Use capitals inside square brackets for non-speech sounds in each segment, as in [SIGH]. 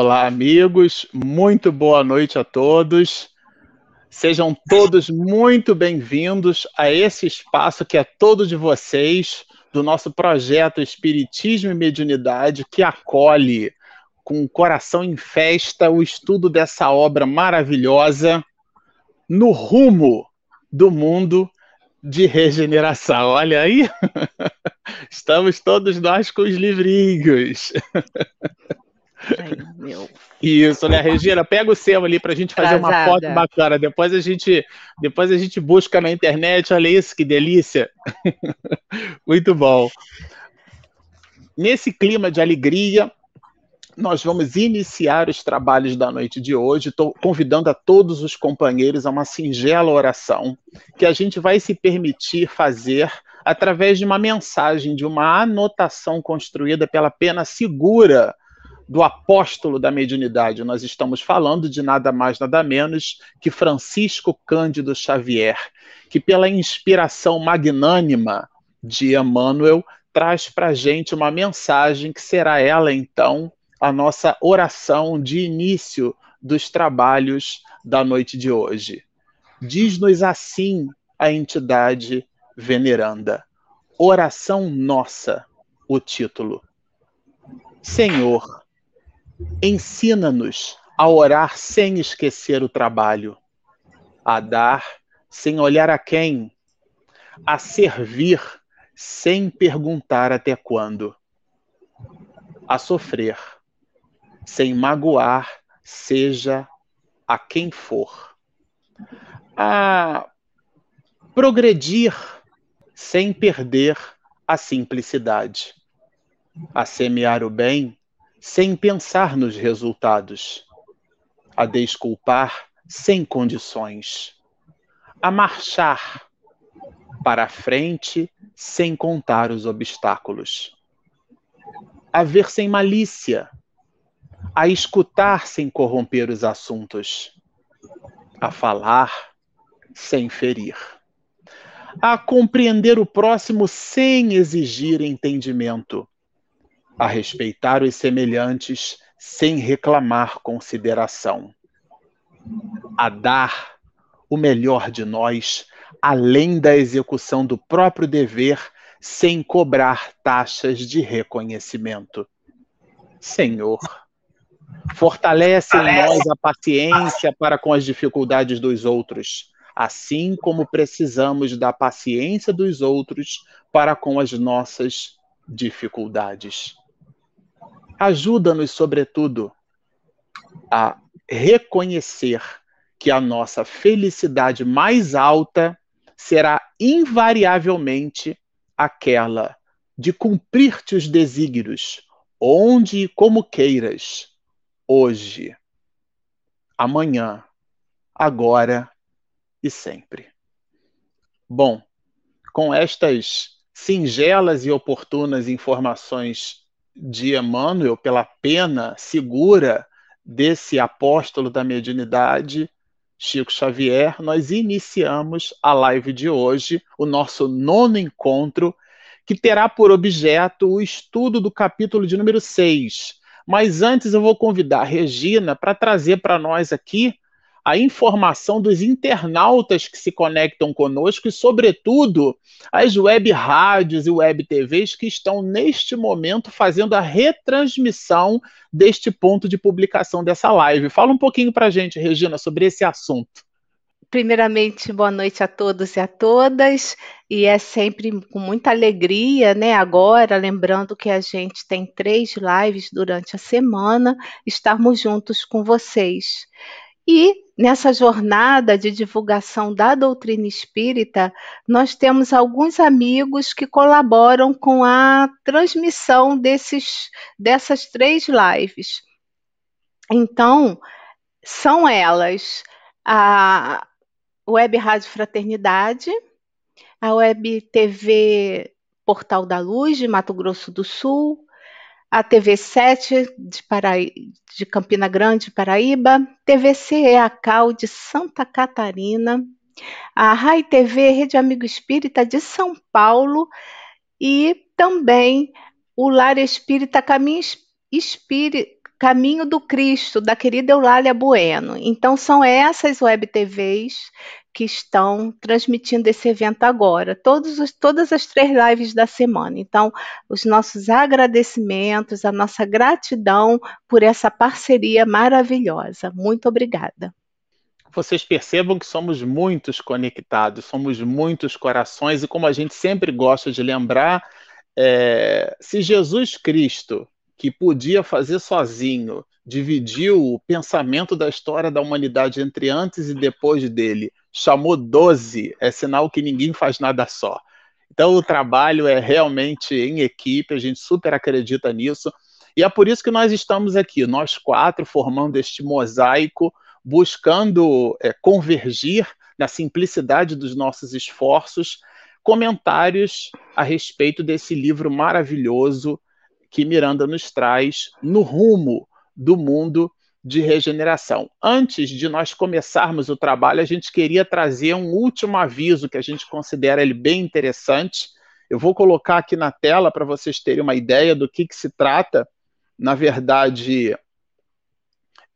Olá, amigos, muito boa noite a todos. Sejam todos muito bem-vindos a esse espaço que é todo de vocês, do nosso projeto Espiritismo e Mediunidade, que acolhe com o coração em festa o estudo dessa obra maravilhosa no rumo do mundo de regeneração. Olha aí, [LAUGHS] estamos todos nós com os livrinhos. [LAUGHS] Ai. Isso, né, Regina? Pega o seu ali para a gente fazer uma foto bacana. Depois a gente, depois a gente busca na internet. Olha isso, que delícia! [LAUGHS] Muito bom. Nesse clima de alegria, nós vamos iniciar os trabalhos da noite de hoje. Estou convidando a todos os companheiros a uma singela oração que a gente vai se permitir fazer através de uma mensagem, de uma anotação construída pela pena segura do apóstolo da mediunidade. Nós estamos falando de nada mais, nada menos que Francisco Cândido Xavier, que, pela inspiração magnânima de Emmanuel, traz para a gente uma mensagem que será ela, então, a nossa oração de início dos trabalhos da noite de hoje. Diz-nos assim a entidade veneranda. Oração nossa, o título. Senhor, Ensina-nos a orar sem esquecer o trabalho, a dar sem olhar a quem, a servir sem perguntar até quando, a sofrer sem magoar, seja a quem for, a progredir sem perder a simplicidade, a semear o bem sem pensar nos resultados, a desculpar sem condições, a marchar para frente sem contar os obstáculos, a ver sem malícia, a escutar sem corromper os assuntos, a falar sem ferir, a compreender o próximo sem exigir entendimento a respeitar os semelhantes sem reclamar consideração, a dar o melhor de nós, além da execução do próprio dever, sem cobrar taxas de reconhecimento. Senhor, fortalece em nós a paciência para com as dificuldades dos outros, assim como precisamos da paciência dos outros para com as nossas dificuldades. Ajuda-nos, sobretudo, a reconhecer que a nossa felicidade mais alta será invariavelmente aquela de cumprir-te os desígnios, onde e como queiras, hoje, amanhã, agora e sempre. Bom, com estas singelas e oportunas informações de Emmanuel, pela pena segura desse apóstolo da mediunidade, Chico Xavier, nós iniciamos a live de hoje, o nosso nono encontro, que terá por objeto o estudo do capítulo de número 6. Mas antes eu vou convidar a Regina para trazer para nós aqui a informação dos internautas que se conectam conosco e, sobretudo, as web rádios e web TVs que estão neste momento fazendo a retransmissão deste ponto de publicação dessa live. Fala um pouquinho para a gente, Regina, sobre esse assunto. Primeiramente, boa noite a todos e a todas, e é sempre com muita alegria, né? Agora, lembrando que a gente tem três lives durante a semana, estarmos juntos com vocês. E nessa jornada de divulgação da doutrina espírita, nós temos alguns amigos que colaboram com a transmissão desses, dessas três lives. Então, são elas a Web Rádio Fraternidade, a Web TV Portal da Luz de Mato Grosso do Sul, a TV7 de, de Campina Grande, Paraíba, TVC Cal de Santa Catarina, a Rai TV Rede Amigo Espírita de São Paulo. E também o Lar Espírita Caminho Caminho do Cristo, da querida Eulália Bueno. Então, são essas web TVs que estão transmitindo esse evento agora, todos os, todas as três lives da semana. Então, os nossos agradecimentos, a nossa gratidão por essa parceria maravilhosa. Muito obrigada. Vocês percebam que somos muitos conectados, somos muitos corações, e como a gente sempre gosta de lembrar, é, se Jesus Cristo, que podia fazer sozinho, dividiu o pensamento da história da humanidade entre antes e depois dele, chamou 12, é sinal que ninguém faz nada só. Então o trabalho é realmente em equipe, a gente super acredita nisso. E é por isso que nós estamos aqui, nós quatro, formando este mosaico, buscando é, convergir na simplicidade dos nossos esforços comentários a respeito desse livro maravilhoso que Miranda nos traz no rumo do mundo de regeneração. Antes de nós começarmos o trabalho, a gente queria trazer um último aviso que a gente considera ele bem interessante. Eu vou colocar aqui na tela para vocês terem uma ideia do que, que se trata. Na verdade,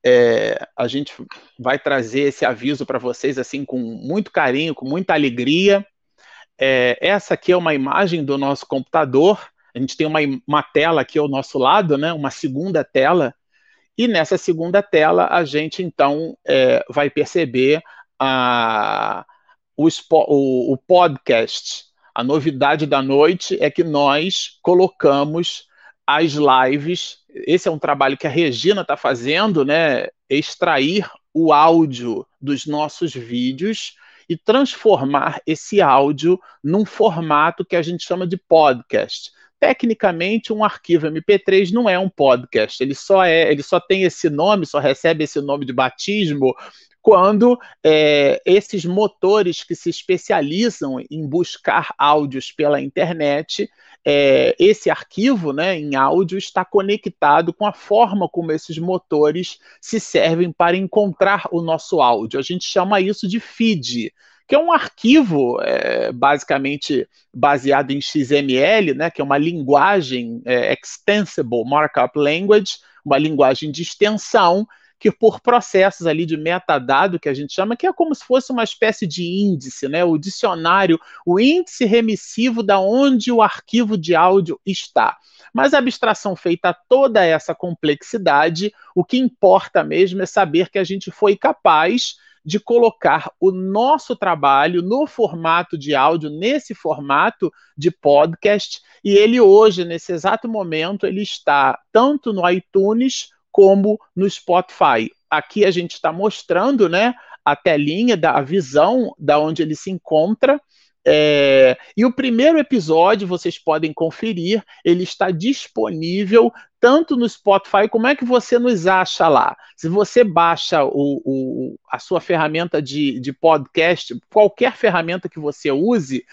é, a gente vai trazer esse aviso para vocês assim com muito carinho, com muita alegria. É, essa aqui é uma imagem do nosso computador. A gente tem uma, uma tela aqui ao nosso lado, né? Uma segunda tela. E nessa segunda tela a gente então é, vai perceber a, o, o, o podcast. A novidade da noite é que nós colocamos as lives. Esse é um trabalho que a Regina está fazendo, né? Extrair o áudio dos nossos vídeos e transformar esse áudio num formato que a gente chama de podcast. Tecnicamente, um arquivo MP3 não é um podcast, ele só é, ele só tem esse nome, só recebe esse nome de batismo quando é, esses motores que se especializam em buscar áudios pela internet, é, esse arquivo né, em áudio está conectado com a forma como esses motores se servem para encontrar o nosso áudio. A gente chama isso de feed que é um arquivo é, basicamente baseado em XML, né, que é uma linguagem é, Extensible Markup Language, uma linguagem de extensão que por processos ali de metadado que a gente chama, que é como se fosse uma espécie de índice, né? O dicionário, o índice remissivo da onde o arquivo de áudio está. Mas a abstração feita a toda essa complexidade, o que importa mesmo é saber que a gente foi capaz de colocar o nosso trabalho no formato de áudio, nesse formato de podcast, e ele hoje, nesse exato momento, ele está tanto no iTunes como no Spotify. Aqui a gente está mostrando né, a telinha da a visão da onde ele se encontra. É, e o primeiro episódio vocês podem conferir, ele está disponível tanto no Spotify, como é que você nos acha lá? Se você baixa o, o, a sua ferramenta de, de podcast, qualquer ferramenta que você use,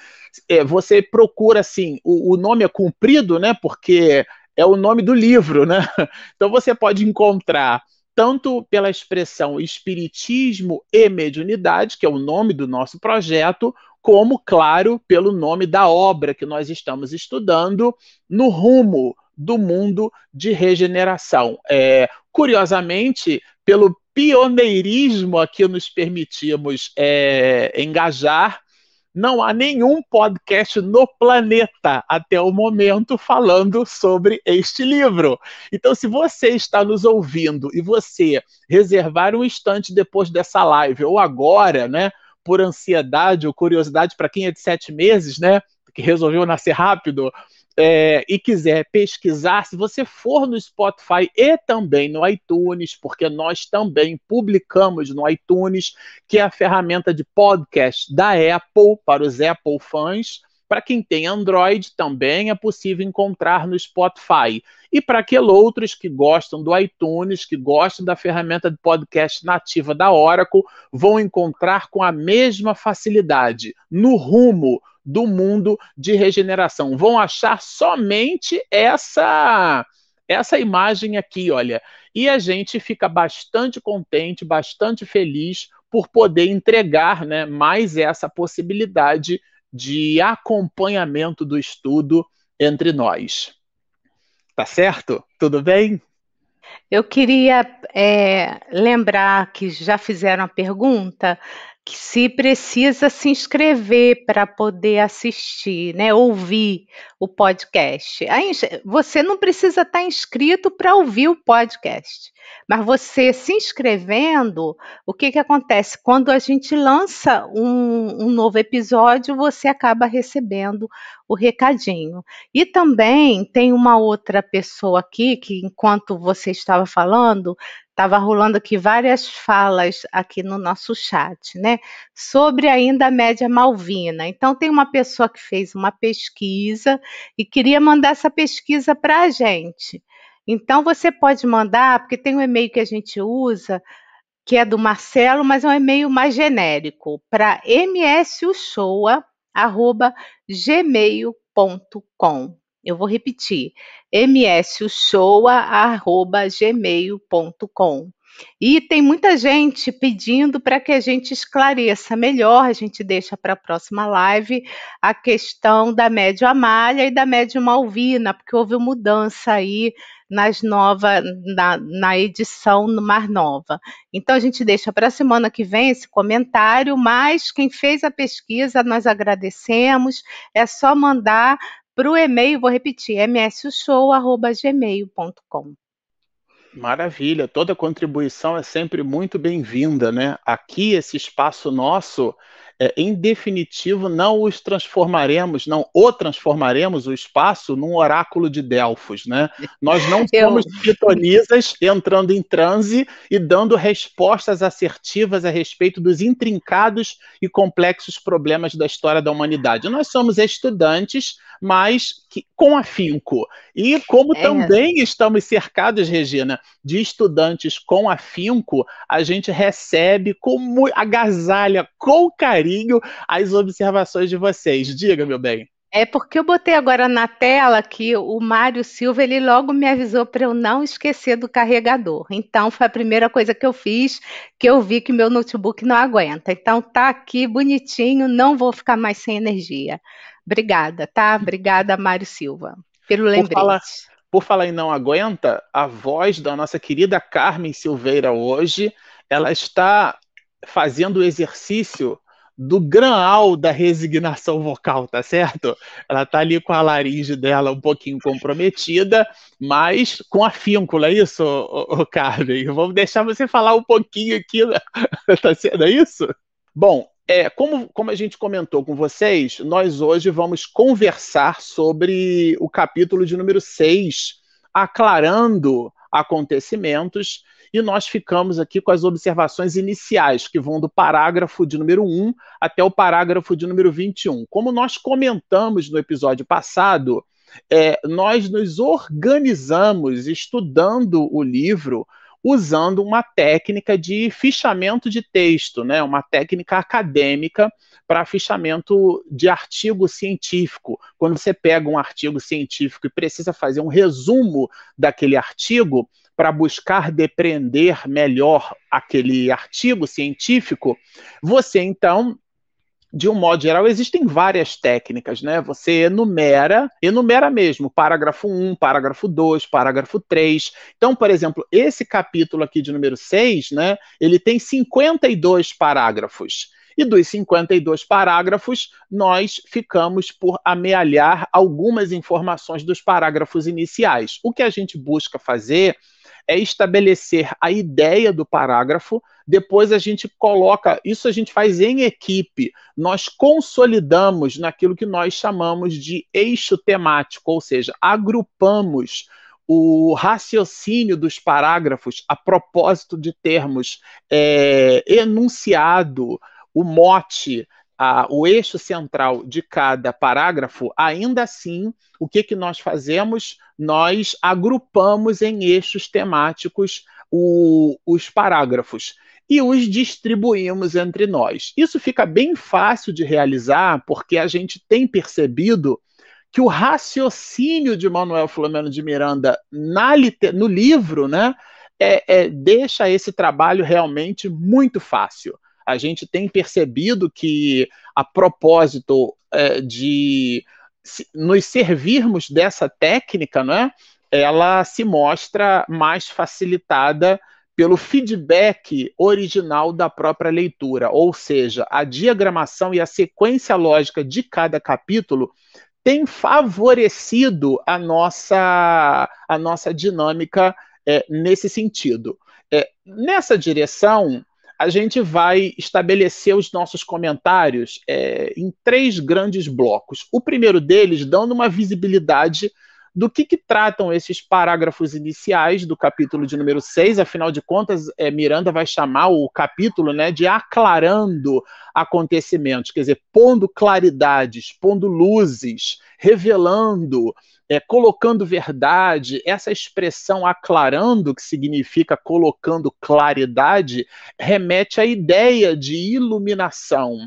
é, você procura assim, o, o nome é comprido, né? Porque é o nome do livro, né? [LAUGHS] Então você pode encontrar tanto pela expressão espiritismo e mediunidade, que é o nome do nosso projeto, como, claro, pelo nome da obra que nós estamos estudando, no rumo do mundo de regeneração. É, curiosamente, pelo pioneirismo a que nos permitimos é, engajar, não há nenhum podcast no planeta até o momento falando sobre este livro. Então, se você está nos ouvindo e você reservar um instante depois dessa live ou agora, né, por ansiedade ou curiosidade para quem é de sete meses, né, que resolveu nascer rápido, é, e quiser pesquisar, se você for no Spotify e também no iTunes, porque nós também publicamos no iTunes, que é a ferramenta de podcast da Apple para os Apple fãs. Para quem tem Android, também é possível encontrar no Spotify. E para aqueles outros que gostam do iTunes, que gostam da ferramenta de podcast nativa da Oracle, vão encontrar com a mesma facilidade no rumo do mundo de regeneração. Vão achar somente essa essa imagem aqui, olha. E a gente fica bastante contente, bastante feliz por poder entregar, né, mais essa possibilidade de acompanhamento do estudo entre nós. Tá certo? Tudo bem? Eu queria é, lembrar que já fizeram a pergunta se precisa se inscrever para poder assistir, né, ouvir o podcast. Aí, você não precisa estar tá inscrito para ouvir o podcast, mas você se inscrevendo, o que, que acontece? Quando a gente lança um, um novo episódio, você acaba recebendo o recadinho. E também tem uma outra pessoa aqui que, enquanto você estava falando, estava rolando aqui várias falas aqui no nosso chat, né? Sobre ainda a média malvina. Então, tem uma pessoa que fez uma pesquisa e queria mandar essa pesquisa para a gente. Então, você pode mandar, porque tem um e-mail que a gente usa, que é do Marcelo, mas é um e-mail mais genérico, para msushoa.gmail.com. Eu vou repetir, msushoa.gmail.com. E tem muita gente pedindo para que a gente esclareça melhor, a gente deixa para a próxima live a questão da médio Amália e da médio Malvina, porque houve mudança aí nas nova, na, na edição no Mar Nova. Então a gente deixa para a semana que vem esse comentário, mas quem fez a pesquisa nós agradecemos. É só mandar para o e-mail, vou repetir, msshow.gmail.com. Maravilha, toda contribuição é sempre muito bem-vinda, né? Aqui, esse espaço nosso é, em definitivo, não os transformaremos, não o transformaremos, o espaço, num oráculo de Delfos, né? Nós não somos Eu... pitonisas entrando em transe e dando respostas assertivas a respeito dos intrincados e complexos problemas da história da humanidade. Nós somos estudantes, mas que, com afinco. E como é. também estamos cercados, Regina, de estudantes com afinco, a gente recebe com agasalha, com carinho, as observações de vocês. Diga, meu bem. É porque eu botei agora na tela que o Mário Silva ele logo me avisou para eu não esquecer do carregador. Então foi a primeira coisa que eu fiz, que eu vi que meu notebook não aguenta. Então tá aqui bonitinho, não vou ficar mais sem energia. Obrigada, tá? Obrigada, Mário Silva, pelo lembrete. Por falar, por falar em não aguenta, a voz da nossa querida Carmen Silveira hoje, ela está fazendo o exercício do granal da resignação vocal, tá certo? Ela tá ali com a laringe dela um pouquinho comprometida, mas com afinco, é isso, ô, Carmen? Vamos deixar você falar um pouquinho aqui, [LAUGHS] tá sendo é isso? Bom, é, como, como a gente comentou com vocês, nós hoje vamos conversar sobre o capítulo de número 6, aclarando acontecimentos, e nós ficamos aqui com as observações iniciais, que vão do parágrafo de número 1 até o parágrafo de número 21. Como nós comentamos no episódio passado, é, nós nos organizamos estudando o livro usando uma técnica de fichamento de texto, né, uma técnica acadêmica para fichamento de artigo científico. Quando você pega um artigo científico e precisa fazer um resumo daquele artigo para buscar depreender melhor aquele artigo científico, você então de um modo geral, existem várias técnicas, né? Você enumera, enumera mesmo, parágrafo 1, parágrafo 2, parágrafo 3. Então, por exemplo, esse capítulo aqui de número 6, né? Ele tem 52 parágrafos. E dos 52 parágrafos, nós ficamos por amealhar algumas informações dos parágrafos iniciais. O que a gente busca fazer é estabelecer a ideia do parágrafo, depois a gente coloca, isso a gente faz em equipe, nós consolidamos naquilo que nós chamamos de eixo temático, ou seja, agrupamos o raciocínio dos parágrafos a propósito de termos é, enunciado, o mote, a, o eixo central de cada parágrafo, ainda assim, o que, que nós fazemos? Nós agrupamos em eixos temáticos o, os parágrafos e os distribuímos entre nós. Isso fica bem fácil de realizar porque a gente tem percebido que o raciocínio de Manuel Filomeno de Miranda na, no livro né, é, é, deixa esse trabalho realmente muito fácil a gente tem percebido que, a propósito é, de nos servirmos dessa técnica, não é? ela se mostra mais facilitada pelo feedback original da própria leitura, ou seja, a diagramação e a sequência lógica de cada capítulo tem favorecido a nossa, a nossa dinâmica é, nesse sentido. É, nessa direção, a gente vai estabelecer os nossos comentários é, em três grandes blocos. O primeiro deles dando uma visibilidade do que, que, tratam esses parágrafos iniciais do capítulo de número 6, afinal de contas, é, Miranda vai chamar o capítulo né, de aclarando acontecimentos, quer dizer, pondo claridades, pondo luzes, revelando, é, colocando verdade. Essa expressão aclarando, que significa colocando claridade, remete à ideia de iluminação.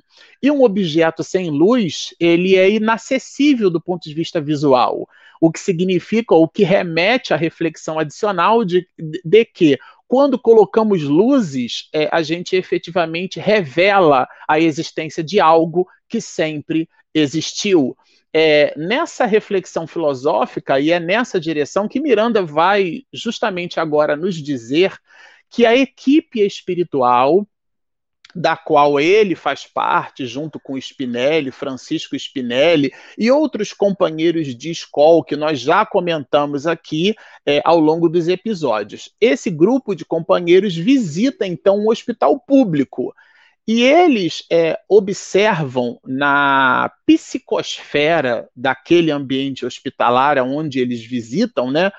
E um objeto sem luz, ele é inacessível do ponto de vista visual o que significa, ou que remete à reflexão adicional de, de que quando colocamos luzes, é, a gente efetivamente revela a existência de algo que sempre existiu. É, nessa reflexão filosófica, e é nessa direção que Miranda vai justamente agora nos dizer que a equipe espiritual da qual ele faz parte, junto com Spinelli, Francisco Spinelli e outros companheiros de escola que nós já comentamos aqui é, ao longo dos episódios. Esse grupo de companheiros visita então um hospital público e eles é, observam na psicosfera daquele ambiente hospitalar onde eles visitam, né,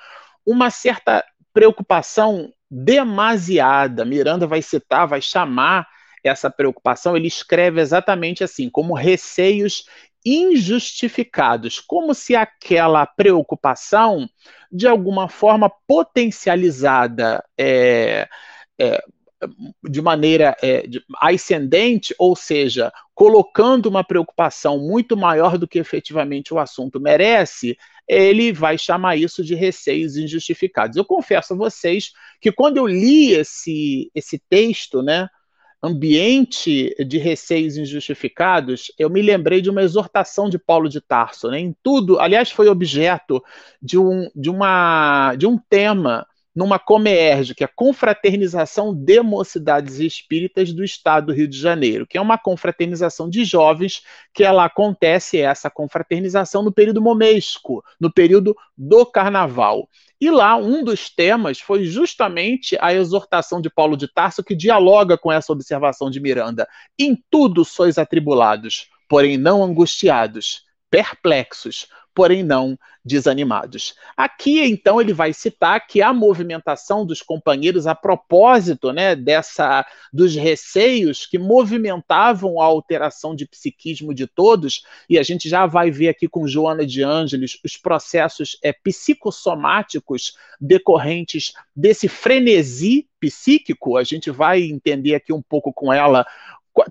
uma certa preocupação demasiada. Miranda vai citar, vai chamar essa preocupação, ele escreve exatamente assim, como receios injustificados, como se aquela preocupação, de alguma forma potencializada é, é, de maneira é, de, ascendente, ou seja, colocando uma preocupação muito maior do que efetivamente o assunto merece, ele vai chamar isso de receios injustificados. Eu confesso a vocês que quando eu li esse, esse texto, né, ambiente de receios injustificados, eu me lembrei de uma exortação de Paulo de Tarso, né? Em tudo, aliás, foi objeto de um, de uma, de um tema numa Comerge, que é a Confraternização de Mocidades Espíritas do Estado do Rio de Janeiro, que é uma confraternização de jovens, que ela acontece essa confraternização no período momesco, no período do carnaval. E lá, um dos temas foi justamente a exortação de Paulo de Tarso, que dialoga com essa observação de Miranda. Em tudo sois atribulados, porém não angustiados, perplexos, porém não desanimados. Aqui, então, ele vai citar que a movimentação dos companheiros a propósito né, dessa dos receios que movimentavam a alteração de psiquismo de todos, e a gente já vai ver aqui com Joana de Ângeles os processos é, psicossomáticos decorrentes desse frenesi psíquico, a gente vai entender aqui um pouco com ela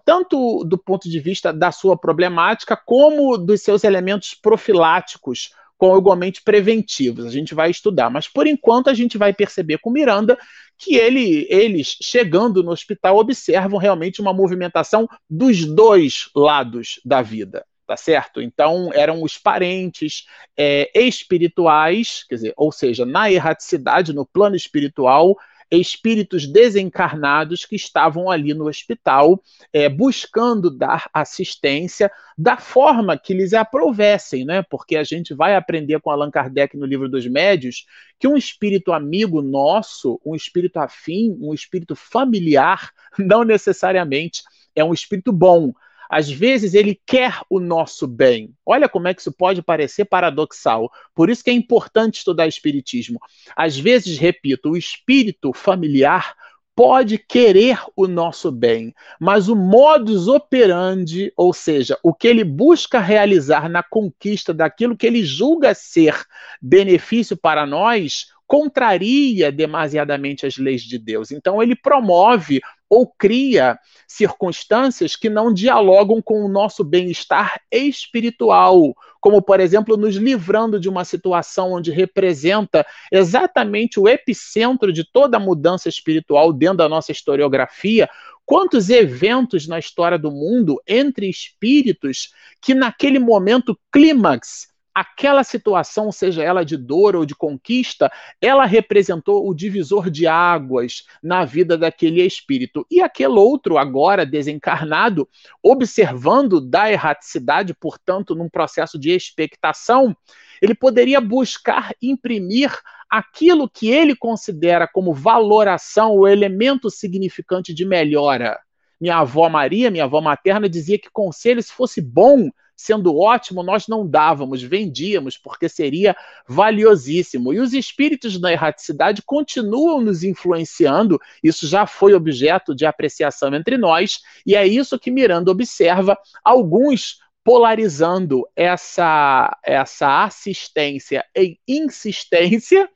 tanto do ponto de vista da sua problemática, como dos seus elementos profiláticos, com igualmente preventivos. A gente vai estudar, mas por enquanto a gente vai perceber com Miranda que ele, eles, chegando no hospital, observam realmente uma movimentação dos dois lados da vida. Tá certo? Então, eram os parentes é, espirituais, quer dizer, ou seja, na erraticidade, no plano espiritual, espíritos desencarnados que estavam ali no hospital é, buscando dar assistência da forma que lhes aprovessem, né? Porque a gente vai aprender com Allan Kardec no livro dos Médios que um espírito amigo nosso, um espírito afim, um espírito familiar, [LAUGHS] não necessariamente é um espírito bom às vezes ele quer o nosso bem. Olha como é que isso pode parecer paradoxal. Por isso que é importante estudar espiritismo. Às vezes, repito, o espírito familiar pode querer o nosso bem, mas o modus operandi, ou seja, o que ele busca realizar na conquista daquilo que ele julga ser benefício para nós, contraria demasiadamente as leis de Deus. Então ele promove ou cria circunstâncias que não dialogam com o nosso bem-estar espiritual, como, por exemplo, nos livrando de uma situação onde representa exatamente o epicentro de toda a mudança espiritual dentro da nossa historiografia. Quantos eventos na história do mundo entre espíritos que, naquele momento clímax, aquela situação, seja ela de dor ou de conquista, ela representou o divisor de águas na vida daquele espírito. E aquele outro, agora desencarnado, observando da erraticidade, portanto, num processo de expectação, ele poderia buscar imprimir aquilo que ele considera como valoração, o elemento significante de melhora. Minha avó Maria, minha avó materna, dizia que conselho, se fosse bom, sendo ótimo, nós não dávamos, vendíamos, porque seria valiosíssimo. E os espíritos da erraticidade continuam nos influenciando, isso já foi objeto de apreciação entre nós, e é isso que Miranda observa alguns polarizando essa, essa assistência em insistência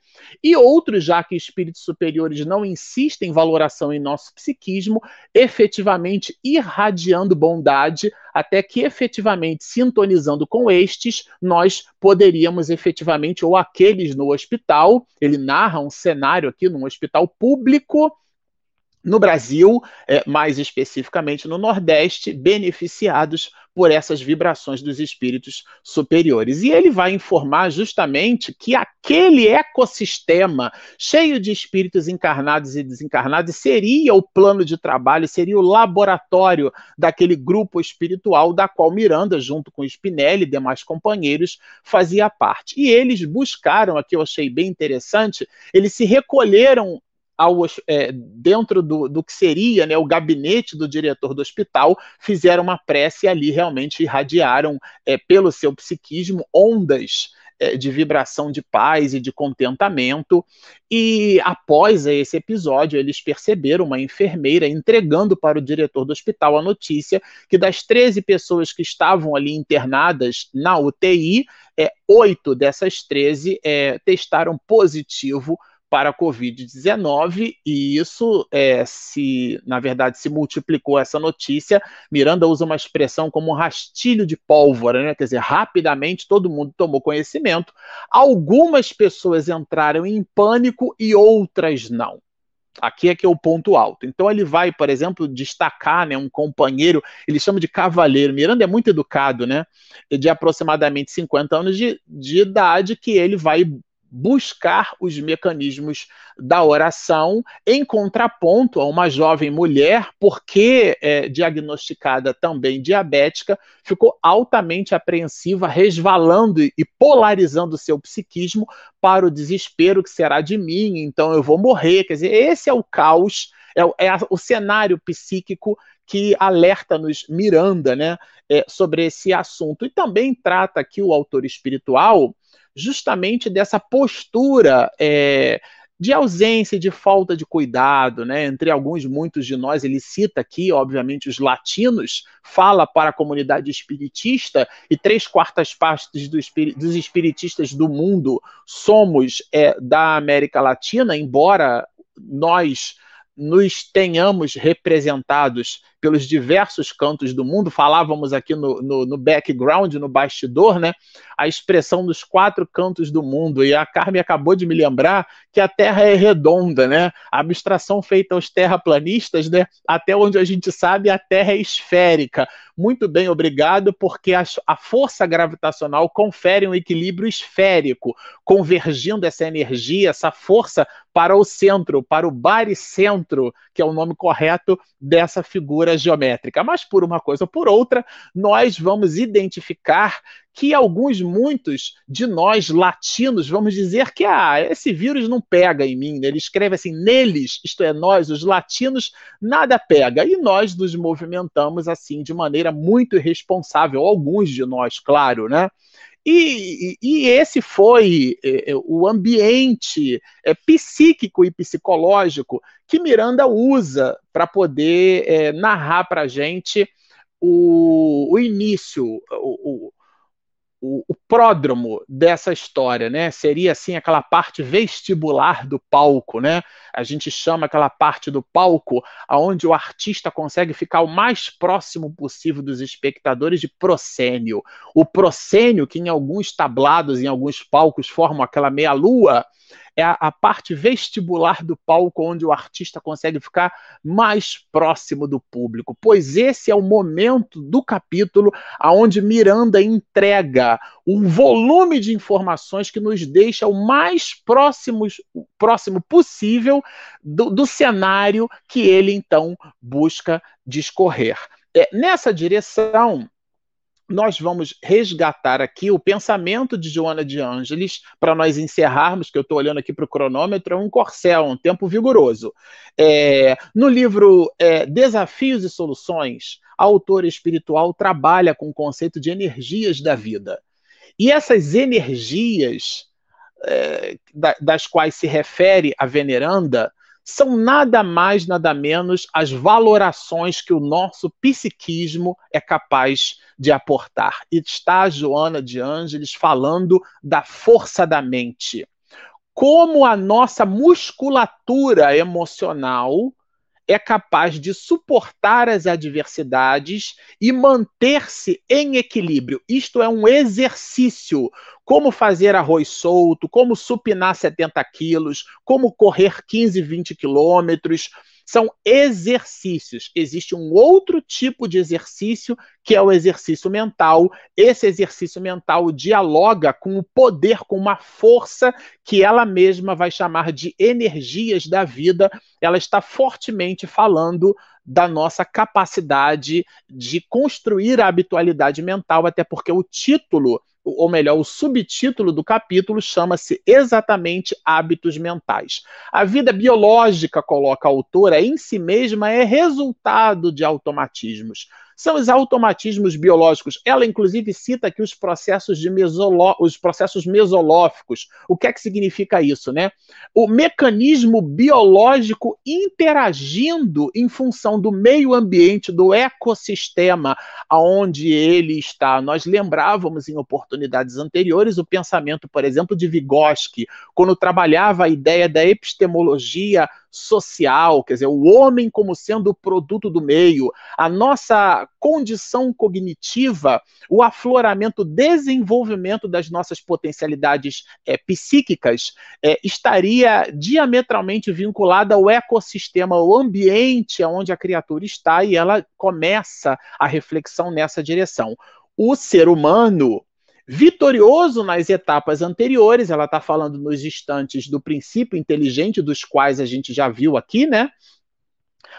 e outros, já que espíritos superiores não insistem em valoração em nosso psiquismo, efetivamente irradiando bondade, até que efetivamente sintonizando com estes, nós poderíamos efetivamente, ou aqueles no hospital, ele narra um cenário aqui num hospital público no Brasil, é, mais especificamente no Nordeste, beneficiados por essas vibrações dos espíritos superiores. E ele vai informar justamente que aquele ecossistema cheio de espíritos encarnados e desencarnados seria o plano de trabalho, seria o laboratório daquele grupo espiritual da qual Miranda, junto com Spinelli e demais companheiros, fazia parte. E eles buscaram, aqui eu achei bem interessante, eles se recolheram ao, é, dentro do, do, que seria né, o gabinete do diretor do hospital, fizeram uma prece e ali realmente irradiaram, é, pelo seu psiquismo, ondas é, de vibração de paz e de contentamento. E após esse episódio, eles perceberam uma enfermeira entregando para o diretor do hospital a notícia que das 13 pessoas que estavam ali internadas na UTI, é, oito dessas 13 é, testaram positivo para a Covid-19, e isso é, se, na verdade, se multiplicou essa notícia. Miranda usa uma expressão como rastilho de pólvora, né? quer dizer, rapidamente todo mundo tomou conhecimento. Algumas pessoas entraram em pânico e outras não. Aqui é que é o ponto alto. Então ele vai, por exemplo, destacar né, um companheiro, ele chama de cavaleiro. Miranda é muito educado, né? De aproximadamente 50 anos de, de idade, que ele vai buscar os mecanismos da oração em contraponto a uma jovem mulher, porque é, diagnosticada também diabética, ficou altamente apreensiva, resvalando e polarizando seu psiquismo para o desespero que será de mim, então eu vou morrer. Quer dizer, esse é o caos, é, é o cenário psíquico que alerta-nos Miranda né, é, sobre esse assunto. E também trata aqui o autor espiritual justamente dessa postura é, de ausência, de falta de cuidado, né? Entre alguns, muitos de nós, ele cita aqui, obviamente, os latinos, fala para a comunidade espiritista, e três quartas partes do dos espiritistas do mundo somos é, da América Latina, embora nós nos tenhamos representados pelos diversos cantos do mundo. Falávamos aqui no, no, no, background, no bastidor, né? A expressão dos quatro cantos do mundo. E a Carmen acabou de me lembrar que a Terra é redonda, né? A abstração feita aos terraplanistas, né? Até onde a gente sabe, a Terra é esférica. Muito bem, obrigado, porque a, a força gravitacional confere um equilíbrio esférico, convergindo essa energia, essa força para o centro, para o baricentro, que é o nome correto dessa figura geométrica. Mas por uma coisa ou por outra, nós vamos identificar que alguns, muitos de nós latinos, vamos dizer que ah, esse vírus não pega em mim. Ele escreve assim, neles, isto é, nós, os latinos, nada pega. E nós nos movimentamos assim de maneira muito irresponsável, alguns de nós, claro, né? E, e, esse foi é, é, o ambiente é, psíquico e psicológico que Miranda usa para poder é, narrar para a gente o, o início, o, o, o pródromo dessa história, né? Seria assim aquela parte vestibular do palco, né? A gente chama aquela parte do palco aonde o artista consegue ficar o mais próximo possível dos espectadores de proscênio. O proscênio que em alguns tablados, em alguns palcos formam aquela meia lua, é a, a, parte vestibular do palco onde o artista consegue ficar mais próximo do público, pois esse é o momento do capítulo aonde Miranda entrega um volume de informações que nos deixa o mais próximo, próximo possível do, do cenário que ele então busca discorrer. É, nessa direção, nós vamos resgatar aqui o pensamento de Joana de Ângeles, para nós encerrarmos, que eu estou olhando aqui para o cronômetro, é um corcel, um tempo vigoroso. É, no livro é, Desafios e Soluções, a autora espiritual trabalha com o conceito de energias da vida. E essas energias é, das quais se refere a veneranda são nada mais, nada menos as valorações que o nosso psiquismo é capaz de aportar. E está a Joana de Ângeles falando da força da mente. Como a nossa musculatura emocional é capaz de suportar as adversidades e manter-se em equilíbrio. Isto é um exercício. Como fazer arroz solto, como supinar 70 quilos, como correr 15, 20 quilômetros, são exercícios. Existe um outro tipo de exercício que é o exercício mental. Esse exercício mental dialoga com o poder, com uma força que ela mesma vai chamar de energias da vida. Ela está fortemente falando da nossa capacidade de construir a habitualidade mental, até porque o título ou melhor, o subtítulo do capítulo chama-se exatamente Hábitos Mentais. A vida biológica, coloca a autora, em si mesma é resultado de automatismos são os automatismos biológicos. Ela, inclusive, cita aqui os processos, de os processos mesolóficos. O que é que significa isso, né? O mecanismo biológico interagindo em função do meio ambiente, do ecossistema aonde ele está. Nós lembrávamos em oportunidades anteriores o pensamento, por exemplo, de Vygotsky, quando trabalhava a ideia da epistemologia social, quer dizer, o homem como sendo o produto do meio, a nossa condição cognitiva, o afloramento, o desenvolvimento das nossas potencialidades é, psíquicas é, estaria diametralmente vinculada ao ecossistema, ao ambiente onde a criatura está, e ela começa a reflexão nessa direção. O ser humano, Vitorioso nas etapas anteriores, ela está falando nos instantes do princípio inteligente, dos quais a gente já viu aqui, né?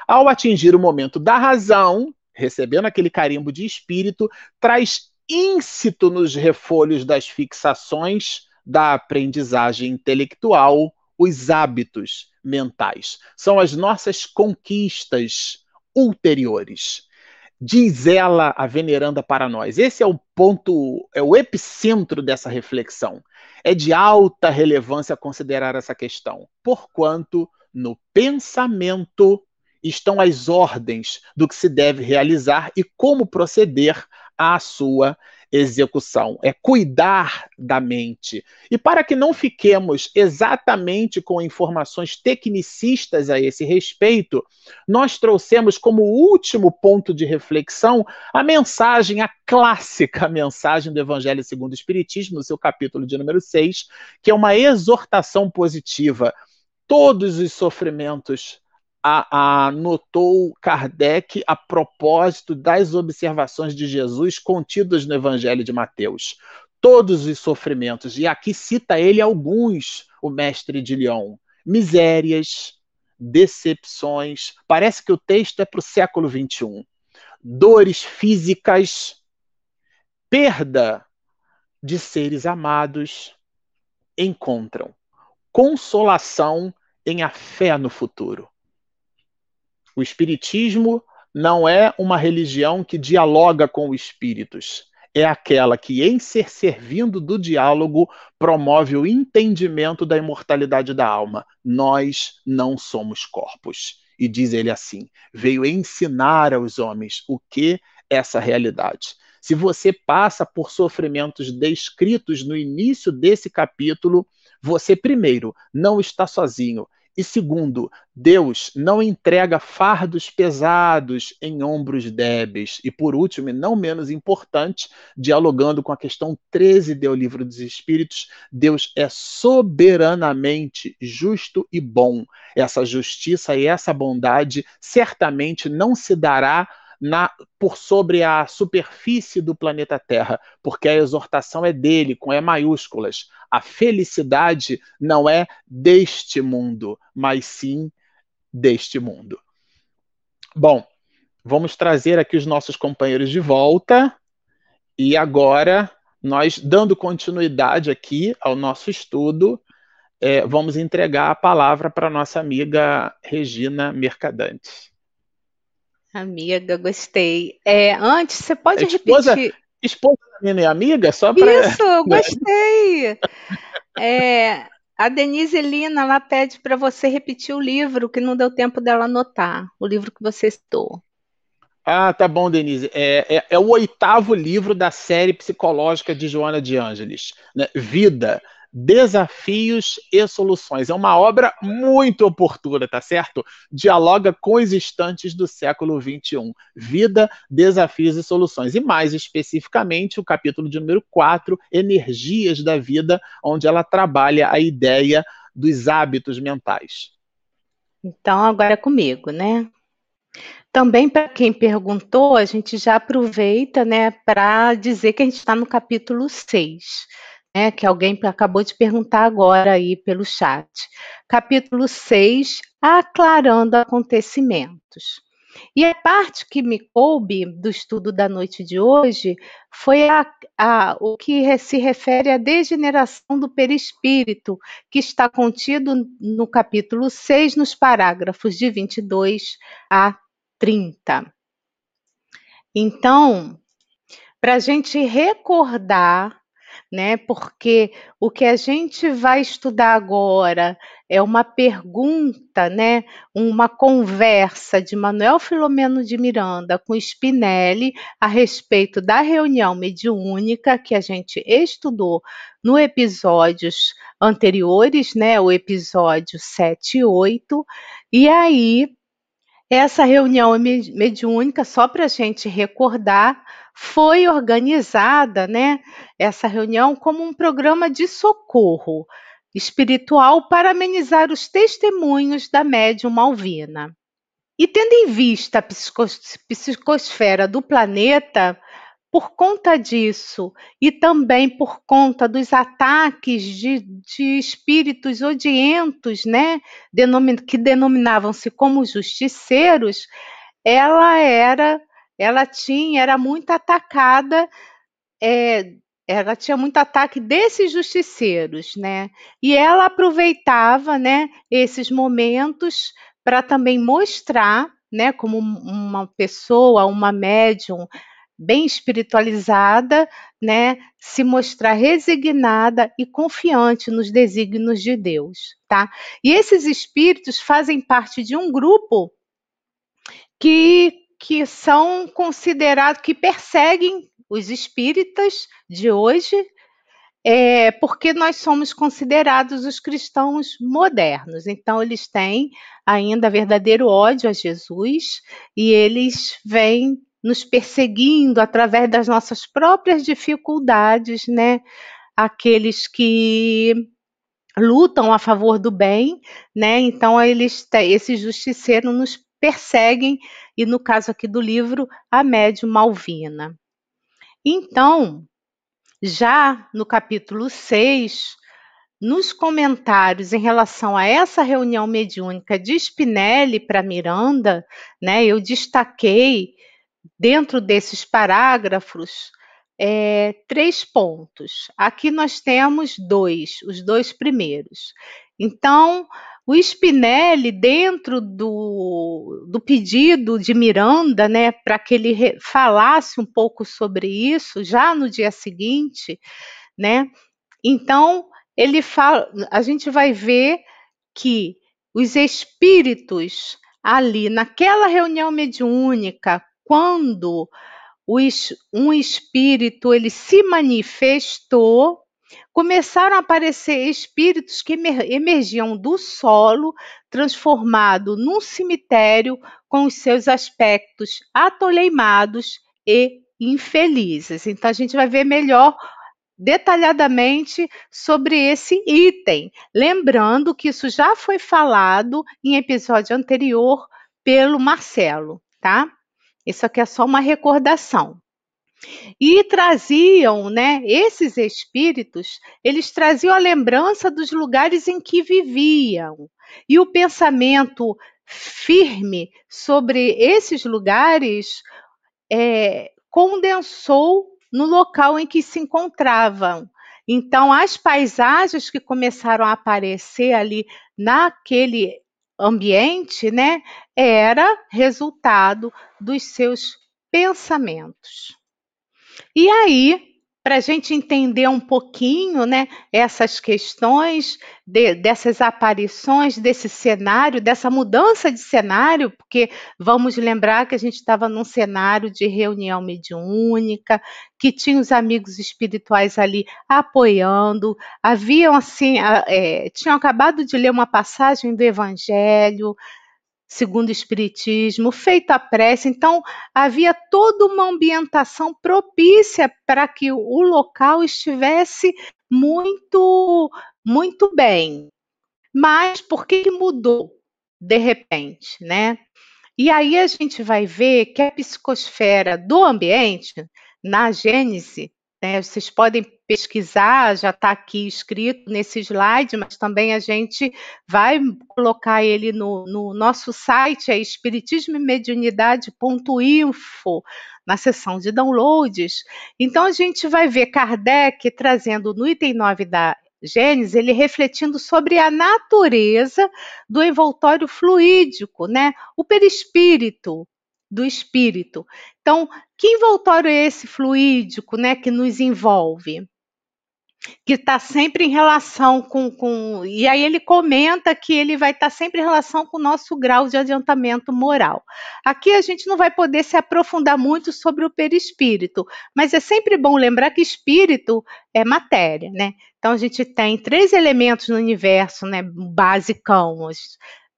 Ao atingir o momento da razão, recebendo aquele carimbo de espírito, traz íncito nos refolhos das fixações da aprendizagem intelectual os hábitos mentais. São as nossas conquistas ulteriores diz ela, a veneranda para nós. Esse é o ponto, é o epicentro dessa reflexão. É de alta relevância considerar essa questão, porquanto no pensamento estão as ordens do que se deve realizar e como proceder à sua execução, é cuidar da mente. E para que não fiquemos exatamente com informações tecnicistas a esse respeito, nós trouxemos como último ponto de reflexão a mensagem, a clássica [LAUGHS] mensagem do Evangelho segundo o Espiritismo, no seu capítulo de número 6, que é uma exortação positiva. Todos os sofrimentos anotou Kardec a propósito das observações de Jesus contidas no Evangelho de Mateus. Todos os sofrimentos, e aqui cita ele alguns, o mestre de Lyon: misérias, decepções. Parece que o texto é para o século XXI. Dores físicas, perda de seres amados, encontram consolação em a fé no futuro. O Espiritismo não é uma religião que dialoga com os espíritos. É aquela que, em ser servindo do diálogo, promove o entendimento da imortalidade da alma. Nós não somos corpos. E diz ele assim: veio ensinar aos homens o que essa realidade. Se você passa por sofrimentos descritos no início desse capítulo, você, primeiro, não está sozinho E segundo, Deus não entrega fardos pesados em ombros débeis. E por último, e não menos importante, dialogando com a questão 13 do Livro dos Espíritos, Deus é soberanamente justo e bom. Essa justiça e essa bondade certamente não se dará na, por sobre a superfície do planeta Terra, porque a exortação é dele, com E maiúsculas. A felicidade não é deste mundo, mas sim deste mundo. Bom, vamos trazer aqui os nossos companheiros de volta. E agora, nós, dando continuidade aqui ao nosso estudo, é, vamos entregar a palavra para nossa amiga Regina Mercadante. Amiga, gostei. É, antes, você pode esposa, repetir. Esposa da minha amiga, só para. Isso, eu gostei. é, a Denise Lina ela pede para você repetir o livro que não deu tempo dela anotar, o livro que você citou. Ah, tá bom, Denise. É, é, é o oitavo livro da série psicológica de Joana de Ângeles, né? Vida Desafios e Soluções. É uma obra muito oportuna, tá certo? Dialoga com os instantes do século XXI. Vida, Desafios e Soluções. E mais especificamente, o capítulo de número 4, Energias da Vida, onde ela trabalha a ideia dos hábitos mentais. Então, agora é comigo, né? Também, para quem perguntou, a gente já aproveita né, para dizer que a gente está no capítulo 6 né, que alguém acabou de perguntar agora aí pelo chat. Capítulo 6, aclarando acontecimentos. E a parte que me coube do estudo da noite de hoje foi a, a, o que se refere à degeneração do perispírito, que está contido no capítulo 6, nos parágrafos de 22 a 30. Então, para a gente recordar né? Porque o que a gente vai estudar agora é uma pergunta, né? Uma conversa de Manuel Filomeno de Miranda com Spinelli a respeito da reunião mediúnica que a gente estudou no episódios anteriores, né? O episódio 7 e 8. E aí essa reunião mediúnica, só para a gente recordar, foi organizada, né, essa reunião como um programa de socorro espiritual para amenizar os testemunhos da médium Malvina. E tendo em vista a psicosfera do planeta, por conta disso e também por conta dos ataques de, de espíritos odientos, né, que denominavam-se como justiceiros, ela era ela tinha, era muito atacada, é, ela tinha muito ataque desses justiceiros, né? E ela aproveitava, né, esses momentos para também mostrar, né, como uma pessoa, uma médium bem espiritualizada, né, se mostrar resignada e confiante nos desígnios de Deus, tá? E esses espíritos fazem parte de um grupo que que são considerados, que perseguem os espíritas de hoje, é, porque nós somos considerados os cristãos modernos. Então, eles têm ainda verdadeiro ódio a Jesus e eles vêm nos perseguindo através das nossas próprias dificuldades, né? Aqueles que lutam a favor do bem, né? Então eles esses justiceiros nos perseguem, e no caso aqui do livro, a médium Malvina. Então, já no capítulo 6, nos comentários em relação a essa reunião mediúnica de Spinelli para Miranda, né, eu destaquei dentro desses parágrafos é, três pontos. Aqui nós temos dois, os dois primeiros. Então, o Spinelli, dentro do, do pedido de Miranda, né, para que ele falasse um pouco sobre isso, já no dia seguinte, né, então ele fala, a gente vai ver que os espíritos ali naquela reunião mediúnica, quando um espírito ele se manifestou, começaram a aparecer espíritos que emergiam do solo, transformado num cemitério com os seus aspectos atoleimados e infelizes. Então a gente vai ver melhor detalhadamente sobre esse item, lembrando que isso já foi falado em episódio anterior pelo Marcelo, tá? Isso aqui é só uma recordação. E traziam, né, esses espíritos, eles traziam a lembrança dos lugares em que viviam. E o pensamento firme sobre esses lugares é, condensou no local em que se encontravam. Então, as paisagens que começaram a aparecer ali naquele ambiente, né, era resultado dos seus pensamentos. E aí, para a gente entender um pouquinho né, essas questões de, dessas aparições, desse cenário, dessa mudança de cenário, porque vamos lembrar que a gente estava num cenário de reunião mediúnica, que tinha os amigos espirituais ali apoiando, haviam assim, é, tinham acabado de ler uma passagem do Evangelho, segundo o Espiritismo, feita a prece. Então, havia toda uma ambientação propícia para que o local estivesse muito, muito bem. Mas por que mudou de repente, né? E aí a gente vai ver que a psicosfera do ambiente, na Gênese, né, vocês podem pesquisar, já está aqui escrito nesse slide, mas também a gente vai colocar ele no, no nosso site, é espiritismomediunidade.info, na seção de downloads. Então a gente vai ver Kardec trazendo no item 9 da Gênesis, ele refletindo sobre a natureza do envoltório fluídico, né? O perispírito, do espírito. Então, que envoltório é esse fluídico, né, que nos envolve? Que está sempre em relação com, com. E aí ele comenta que ele vai estar tá sempre em relação com o nosso grau de adiantamento moral. Aqui a gente não vai poder se aprofundar muito sobre o perispírito, mas é sempre bom lembrar que espírito é matéria, né? Então a gente tem três elementos no universo, né? Basicão: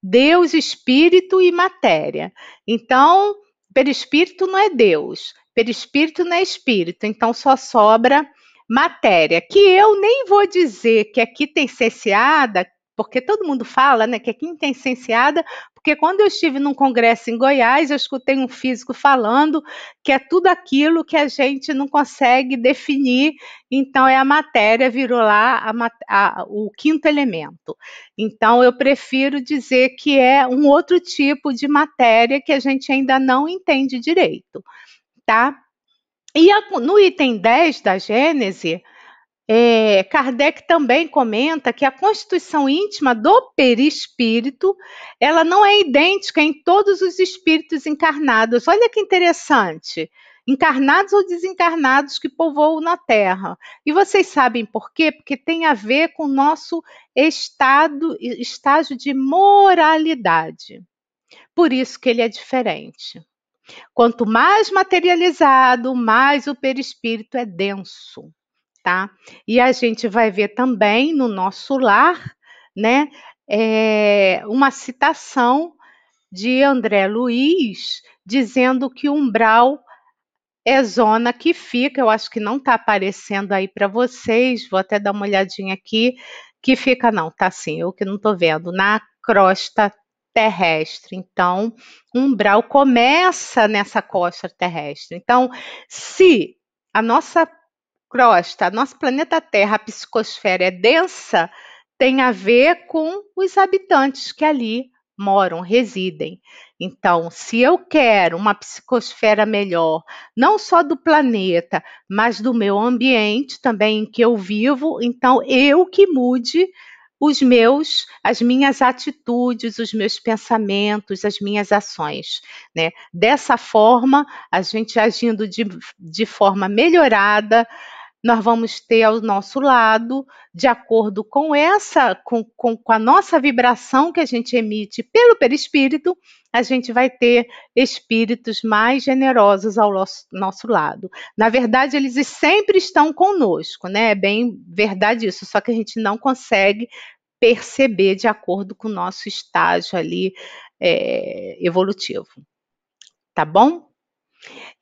Deus, espírito e matéria. Então, perispírito não é Deus, perispírito não é espírito, então só sobra matéria, que eu nem vou dizer que aqui tem cesseada, porque todo mundo fala, né, que aqui tem cesseada, porque quando eu estive num congresso em Goiás, eu escutei um físico falando que é tudo aquilo que a gente não consegue definir, então é a matéria, virou lá a, a, o quinto elemento. Então eu prefiro dizer que é um outro tipo de matéria que a gente ainda não entende direito, tá? E a, no item 10 da Gênese, é, Kardec também comenta que a constituição íntima do perispírito ela não é idêntica em todos os espíritos encarnados. Olha que interessante. Encarnados ou desencarnados que povoam na Terra. E vocês sabem por quê? Porque tem a ver com o nosso estado, estágio de moralidade. Por isso que ele é diferente. Quanto mais materializado, mais o perispírito é denso, tá? E a gente vai ver também no nosso lar, né, é, uma citação de André Luiz dizendo que umbral é zona que fica, eu acho que não está aparecendo aí para vocês, vou até dar uma olhadinha aqui, que fica, não, tá assim, eu que não estou vendo, na crosta terrestre. Então, umbral começa nessa costa terrestre. Então, se a nossa crosta, nosso planeta Terra, a psicosfera é densa, tem a ver com os habitantes que ali moram, residem. Então, se eu quero uma psicosfera melhor, não só do planeta, mas do meu ambiente também em que eu vivo, então eu que mude os meus, as minhas atitudes, os meus pensamentos, as minhas ações. Né? Dessa forma, a gente agindo de, de forma melhorada, nós vamos ter ao nosso lado, de acordo com essa, com, com, com, a nossa vibração que a gente emite pelo perispírito, a gente vai ter espíritos mais generosos ao nosso, nosso lado. Na verdade, eles sempre estão conosco, né? É bem verdade isso, só que a gente não consegue perceber de acordo com o nosso estágio ali é, evolutivo. Tá bom?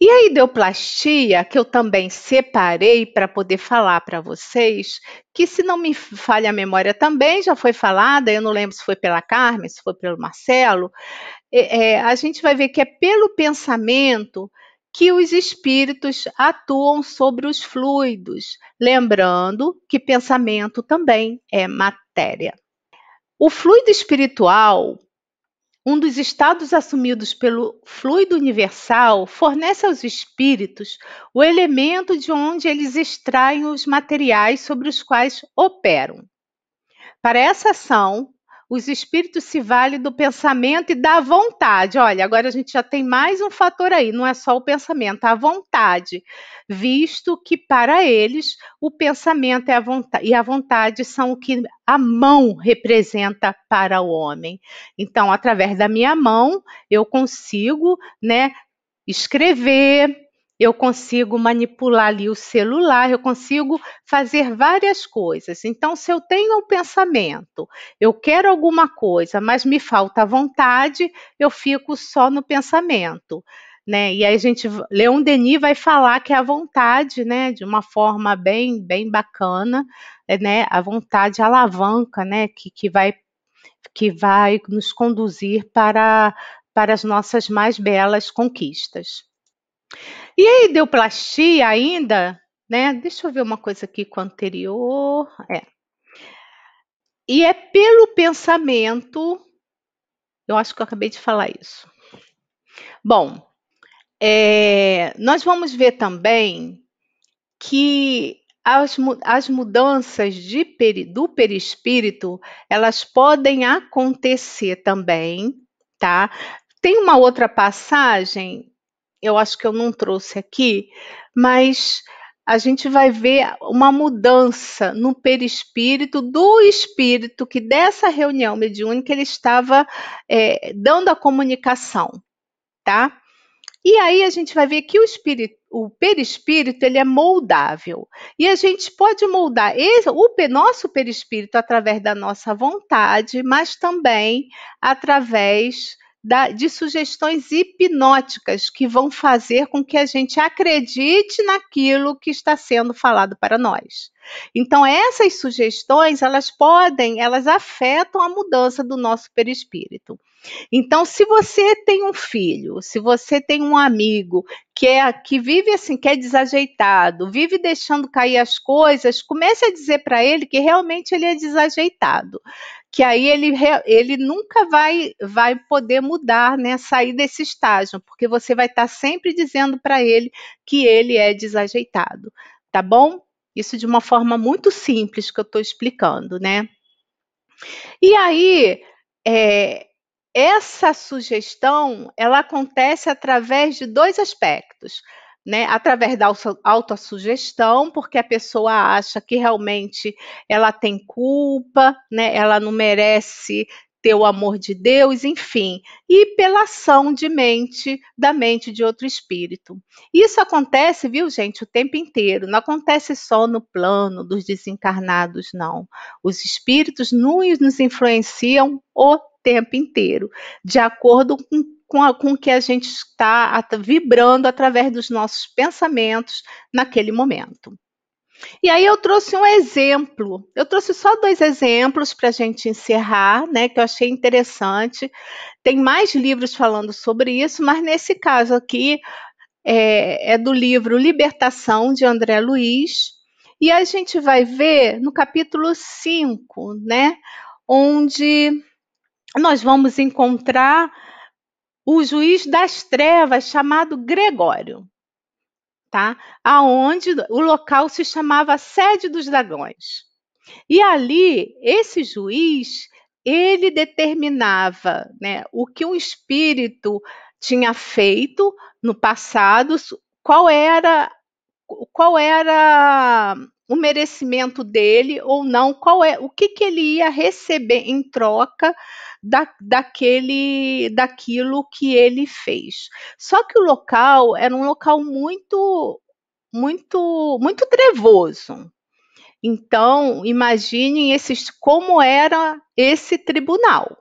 E a ideoplastia, que eu também separei para poder falar para vocês, que se não me falha a memória também já foi falada, eu não lembro se foi pela Carmen, se foi pelo Marcelo, é, é, a gente vai ver que é pelo pensamento que os espíritos atuam sobre os fluidos, lembrando que pensamento também é matéria. O fluido espiritual um dos estados assumidos pelo fluido universal fornece aos espíritos o elemento de onde eles extraem os materiais sobre os quais operam. Para essa ação, os espíritos se valem do pensamento e da vontade. Olha, agora a gente já tem mais um fator aí, não é só o pensamento, a vontade, visto que para eles o pensamento e a vontade, e a vontade são o que a mão representa para o homem. Então, através da minha mão, eu consigo, né, escrever, eu consigo manipular ali o celular, eu consigo fazer várias coisas. Então, se eu tenho um pensamento, eu quero alguma coisa, mas me falta vontade, eu fico só no pensamento. Né? E aí a gente, Leon Denis vai falar que é a vontade, né, de uma forma bem, bem bacana, né, a vontade alavanca, né, que, que vai que vai nos conduzir para, para as nossas mais belas conquistas. E a ideoplastia ainda, né? Deixa eu ver uma coisa aqui com o anterior. É. E é pelo pensamento. Eu acho que eu acabei de falar isso. Bom, é, nós vamos ver também que as, as mudanças de, do perispírito elas podem acontecer também, tá? Tem uma outra passagem eu acho que eu não trouxe aqui, mas a gente vai ver uma mudança no perispírito do espírito que dessa reunião mediúnica ele estava é, dando a comunicação, tá? E aí a gente vai ver que o espírito, o perispírito, ele é moldável. E a gente pode moldar esse, o nosso perispírito através da nossa vontade, mas também através da, de sugestões hipnóticas que vão fazer com que a gente acredite naquilo que está sendo falado para nós. Então essas sugestões, elas podem, elas afetam a mudança do nosso perispírito. Então, se você tem um filho, se você tem um amigo que é que vive assim, que é desajeitado, vive deixando cair as coisas, comece a dizer para ele que realmente ele é desajeitado que aí ele, ele nunca vai, vai poder mudar, né, sair desse estágio, porque você vai estar tá sempre dizendo para ele que ele é desajeitado, tá bom? Isso de uma forma muito simples que eu estou explicando, né? E aí, é, essa sugestão, ela acontece através de dois aspectos né, através da autossugestão, porque a pessoa acha que realmente ela tem culpa, né, ela não merece ter o amor de Deus, enfim, e pela ação de mente, da mente de outro espírito. Isso acontece, viu, gente, o tempo inteiro, não acontece só no plano dos desencarnados, não. Os espíritos nos influenciam o tempo inteiro, de acordo com com, a, com que a gente está vibrando através dos nossos pensamentos naquele momento. E aí eu trouxe um exemplo. Eu trouxe só dois exemplos para a gente encerrar, né? Que eu achei interessante. Tem mais livros falando sobre isso, mas nesse caso aqui é, é do livro Libertação de André Luiz. E a gente vai ver no capítulo 5, né? Onde nós vamos encontrar o juiz das trevas chamado Gregório, tá? Aonde o local se chamava Sede dos Dragões. E ali esse juiz ele determinava, né, o que um espírito tinha feito no passado, qual era qual era o merecimento dele ou não, qual é o que, que ele ia receber em troca da, daquele daquilo que ele fez. Só que o local era um local muito muito muito trevoso. Então, imaginem esses como era esse tribunal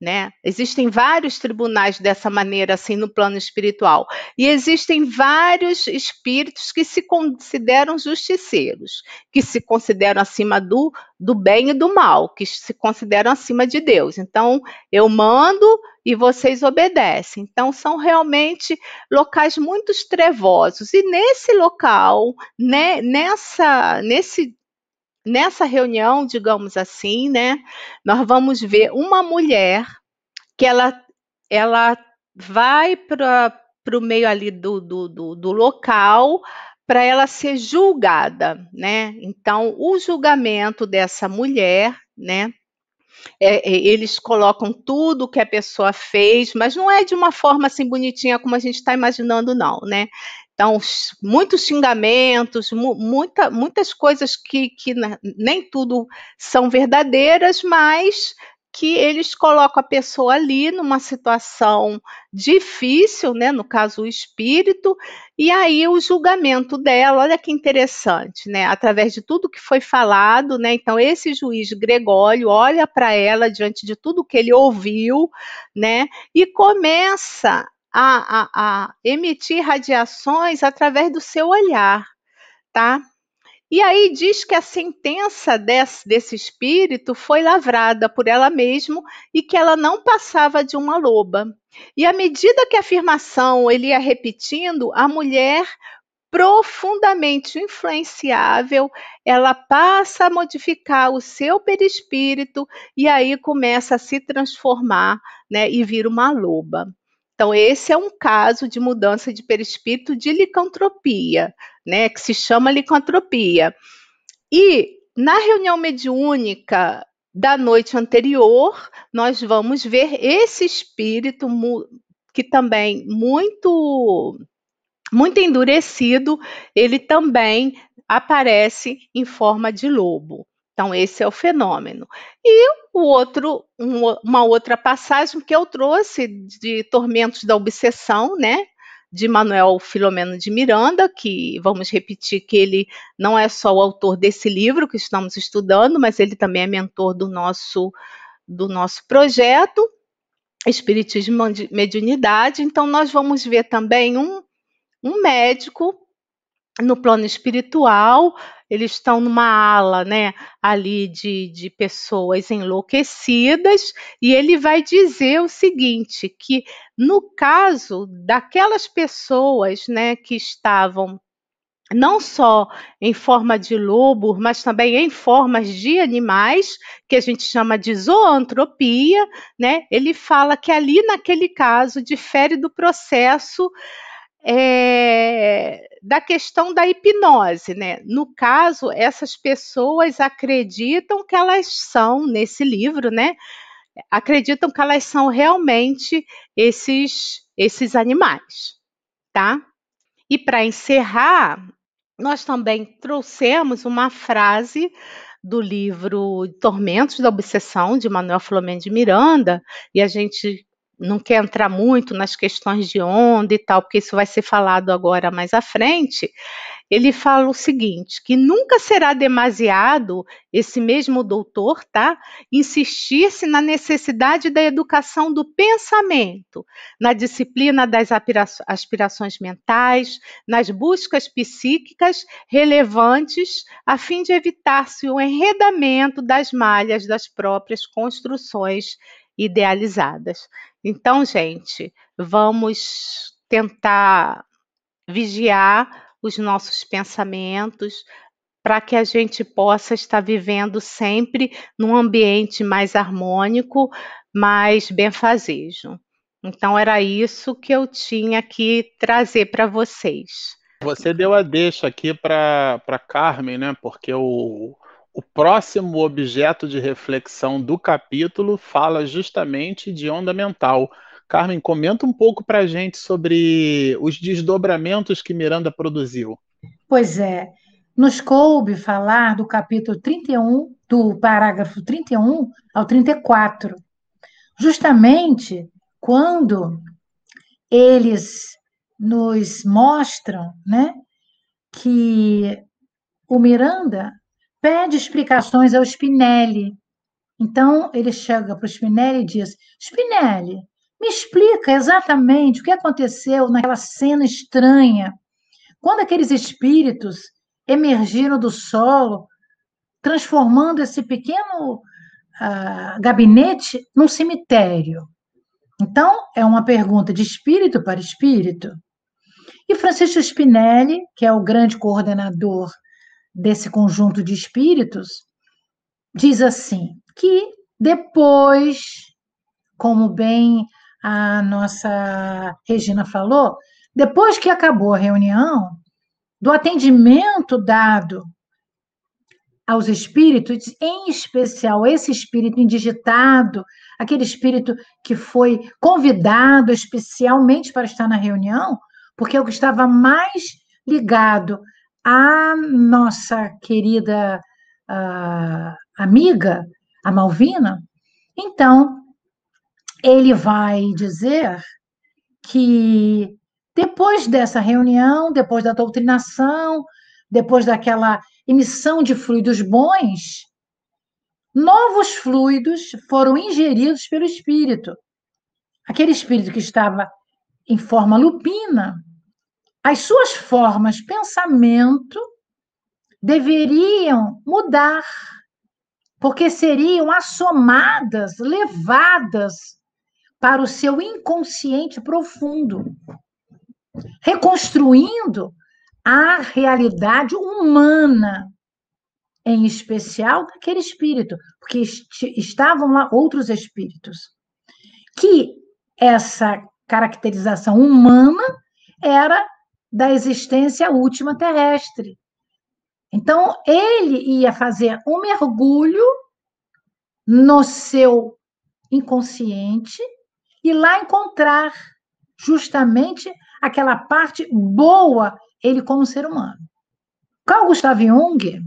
né? Existem vários tribunais dessa maneira, assim, no plano espiritual. E existem vários espíritos que se consideram justiceiros, que se consideram acima do, do bem e do mal, que se consideram acima de Deus. Então, eu mando e vocês obedecem. Então, são realmente locais muito trevosos. E nesse local, né, nessa, nesse nessa reunião, digamos assim, né, nós vamos ver uma mulher que ela, ela vai para o meio ali do, do, do, do local para ela ser julgada, né? Então, o julgamento dessa mulher, né? É, é, eles colocam tudo que a pessoa fez, mas não é de uma forma assim bonitinha como a gente está imaginando, não, né? Então, muitos xingamentos, muita, muitas coisas que, que nem tudo são verdadeiras, mas que eles colocam a pessoa ali numa situação difícil, né, no caso o espírito, e aí o julgamento dela, olha que interessante, né, através de tudo que foi falado, né, então esse juiz Gregório olha para ela diante de tudo que ele ouviu, né, e começa a, a, a emitir radiações através do seu olhar, tá? E aí diz que a sentença desse, desse espírito foi lavrada por ela mesma e que ela não passava de uma loba. E à medida que a afirmação ele ia repetindo, a mulher profundamente influenciável, ela passa a modificar o seu perispírito e aí começa a se transformar, né, e vira uma loba. Então, esse é um caso de mudança de perispírito de licantropia, né, que se chama licantropia. E na reunião mediúnica da noite anterior, nós vamos ver esse espírito que também muito muito endurecido, ele também aparece em forma de lobo. Então, esse é o fenômeno. E o outro, um, uma outra passagem que eu trouxe de Tormentos da Obsessão, né? De Manuel Filomeno de Miranda, que vamos repetir que ele não é só o autor desse livro que estamos estudando, mas ele também é mentor do nosso, do nosso projeto, Espiritismo Mediunidade. Então, nós vamos ver também um, um médico no plano espiritual, eles estão numa ala, né, ali de, de pessoas enlouquecidas, e ele vai dizer o seguinte, que no caso daquelas pessoas, né, que estavam não só em forma de lobo, mas também em formas de animais, que a gente chama de zoantropia, né? Ele fala que ali naquele caso difere do processo é, da questão da hipnose, né? No caso, essas pessoas acreditam que elas são, nesse livro, né? Acreditam que elas são realmente esses, esses animais, tá? E para encerrar, nós também trouxemos uma frase do livro Tormentos da Obsessão, de Manuel Filomeno de Miranda, e a gente não quer entrar muito nas questões de onda e tal, porque isso vai ser falado agora mais à frente. Ele fala o seguinte: que nunca será demasiado esse mesmo doutor, tá? Insistir-se na necessidade da educação do pensamento, na disciplina das aspirações mentais, nas buscas psíquicas relevantes, a fim de evitar-se o enredamento das malhas das próprias construções idealizadas. Então, gente, vamos tentar vigiar os nossos pensamentos para que a gente possa estar vivendo sempre num ambiente mais harmônico, mais benfazejo. Então era isso que eu tinha que trazer para vocês. Você deu a deixa aqui para Carmen, né? Porque o, o próximo objeto de reflexão do capítulo fala justamente de onda mental. Carmen, comenta um pouco para a gente sobre os desdobramentos que Miranda produziu. Pois é, nos coube falar do capítulo 31, do parágrafo 31 ao 34, justamente quando eles nos mostram né, que o Miranda pede explicações ao Spinelli. Então, ele chega para o Spinelli e diz: Spinelli, me explica exatamente o que aconteceu naquela cena estranha, quando aqueles espíritos emergiram do solo, transformando esse pequeno uh, gabinete num cemitério. Então, é uma pergunta de espírito para espírito. E Francisco Spinelli, que é o grande coordenador desse conjunto de espíritos, diz assim: que depois, como bem a nossa Regina falou, depois que acabou a reunião, do atendimento dado aos espíritos, em especial esse espírito indigitado, aquele espírito que foi convidado especialmente para estar na reunião, porque é o que estava mais ligado à nossa querida uh, amiga, a Malvina. Então, ele vai dizer que depois dessa reunião, depois da doutrinação, depois daquela emissão de fluidos bons, novos fluidos foram ingeridos pelo espírito. Aquele espírito que estava em forma lupina, as suas formas pensamento deveriam mudar, porque seriam assomadas, levadas para o seu inconsciente profundo, reconstruindo a realidade humana, em especial daquele espírito, porque estavam lá outros espíritos, que essa caracterização humana era da existência última terrestre. Então, ele ia fazer um mergulho no seu inconsciente e lá encontrar justamente aquela parte boa, ele como ser humano. Carl Gustav Jung,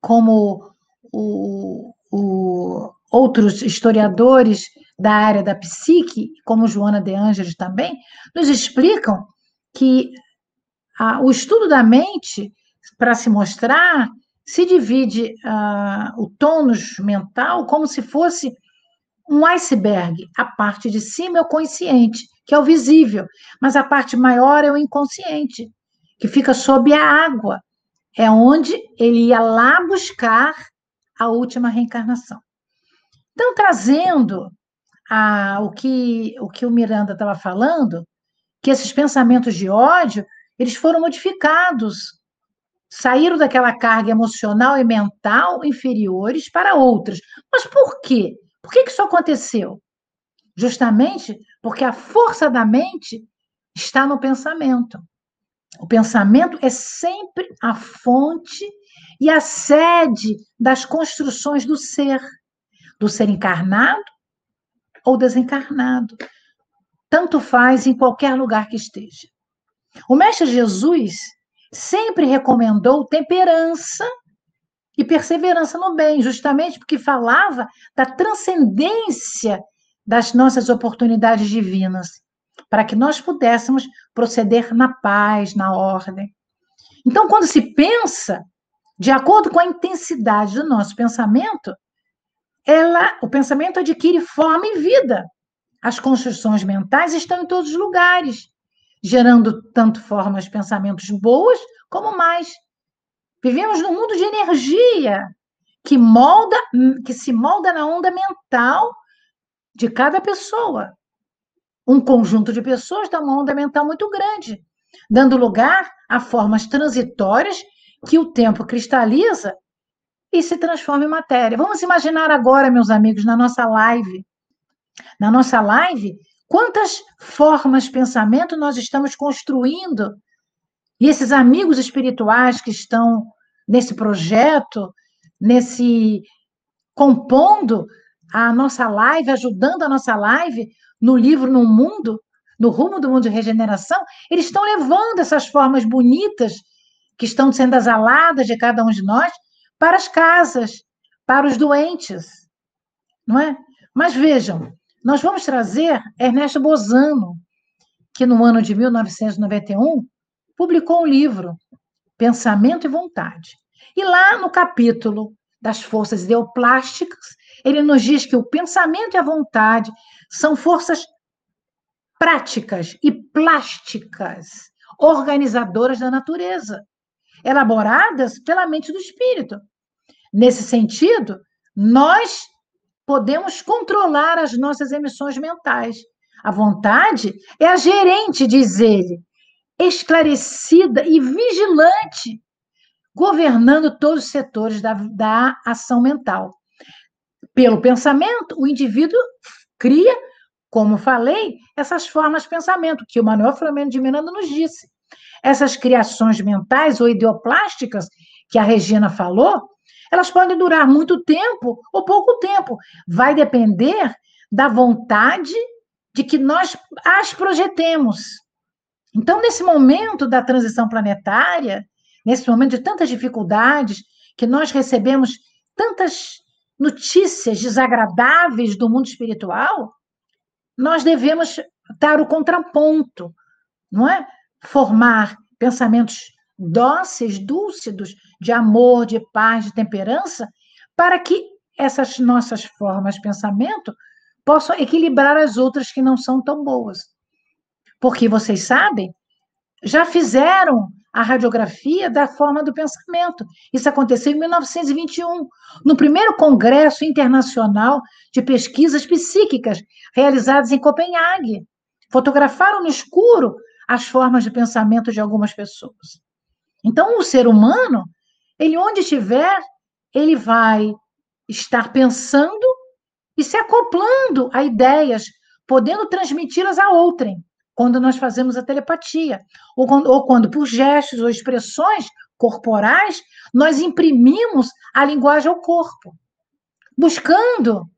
como o, o, outros historiadores da área da psique, como Joana de Ângeles também, nos explicam que a, o estudo da mente, para se mostrar, se divide uh, o tônus mental como se fosse um iceberg. A parte de cima é o consciente, que é o visível, mas a parte maior é o inconsciente, que fica sob a água. É onde ele ia lá buscar a última reencarnação. Então, trazendo a, o, que, o que o Miranda estava falando, que esses pensamentos de ódio, eles foram modificados, saíram daquela carga emocional e mental inferiores para outras. Mas por quê? Por que, isso aconteceu? Justamente porque a força da mente está no pensamento. O pensamento é sempre a fonte e a sede das construções do ser, do ser encarnado ou desencarnado. Tanto faz em qualquer lugar que esteja. O Mestre Jesus sempre recomendou temperança e perseverança no bem, justamente porque falava da transcendência das nossas oportunidades divinas, para que nós pudéssemos proceder na paz, na ordem. Então, quando se pensa, de acordo com a intensidade do nosso pensamento, ela, o pensamento adquire forma e vida. As construções mentais estão em todos os lugares, gerando tanto formas, pensamentos boas como mais Vivemos num mundo de energia que molda, que se molda na onda mental de cada pessoa. Um conjunto de pessoas dá uma onda mental muito grande, dando lugar a formas transitórias que o tempo cristaliza e se transforma em matéria. Vamos imaginar agora, meus amigos, na nossa live. Na nossa live, quantas formas de pensamento nós estamos construindo e esses amigos espirituais que estão nesse projeto, nesse compondo a nossa live, ajudando a nossa live no livro No Mundo, no rumo do mundo de regeneração, eles estão levando essas formas bonitas que estão sendo exaladas de cada um de nós para as casas, para os doentes, não é? Mas vejam, nós vamos trazer Ernesto Bozano, que no ano de 1991 publicou um livro, Pensamento e Vontade. E lá no capítulo das forças ideoplásticas, ele nos diz que o pensamento e a vontade são forças práticas e plásticas, organizadoras da natureza, elaboradas pela mente do espírito. Nesse sentido, nós podemos controlar as nossas emissões mentais. A vontade é a gerente, diz ele, esclarecida e vigilante, governando todos os setores da, da ação mental. Pelo pensamento, o indivíduo cria, como falei, essas formas de pensamento, que o Manuel Flamengo de Miranda nos disse. Essas criações mentais ou ideoplásticas que a Regina falou, elas podem durar muito tempo ou pouco tempo. Vai depender da vontade de que nós as projetemos. Então, nesse momento da transição planetária, nesse momento de tantas dificuldades, que nós recebemos tantas notícias desagradáveis do mundo espiritual, nós devemos dar o contraponto, não é? Formar pensamentos dóceis, dúlcidos, de amor, de paz, de temperança, para que essas nossas formas de pensamento possam equilibrar as outras que não são tão boas. Porque vocês sabem, já fizeram a radiografia da forma do pensamento. Isso aconteceu em 1921, no primeiro Congresso Internacional de Pesquisas Psíquicas, realizados em Copenhague. Fotografaram no escuro as formas de pensamento de algumas pessoas. Então, o ser humano, ele onde estiver, ele vai estar pensando e se acoplando a ideias, podendo transmiti-las a outrem quando nós fazemos a telepatia, ou quando, ou quando por gestos ou expressões corporais, nós imprimimos a linguagem ao corpo. Buscando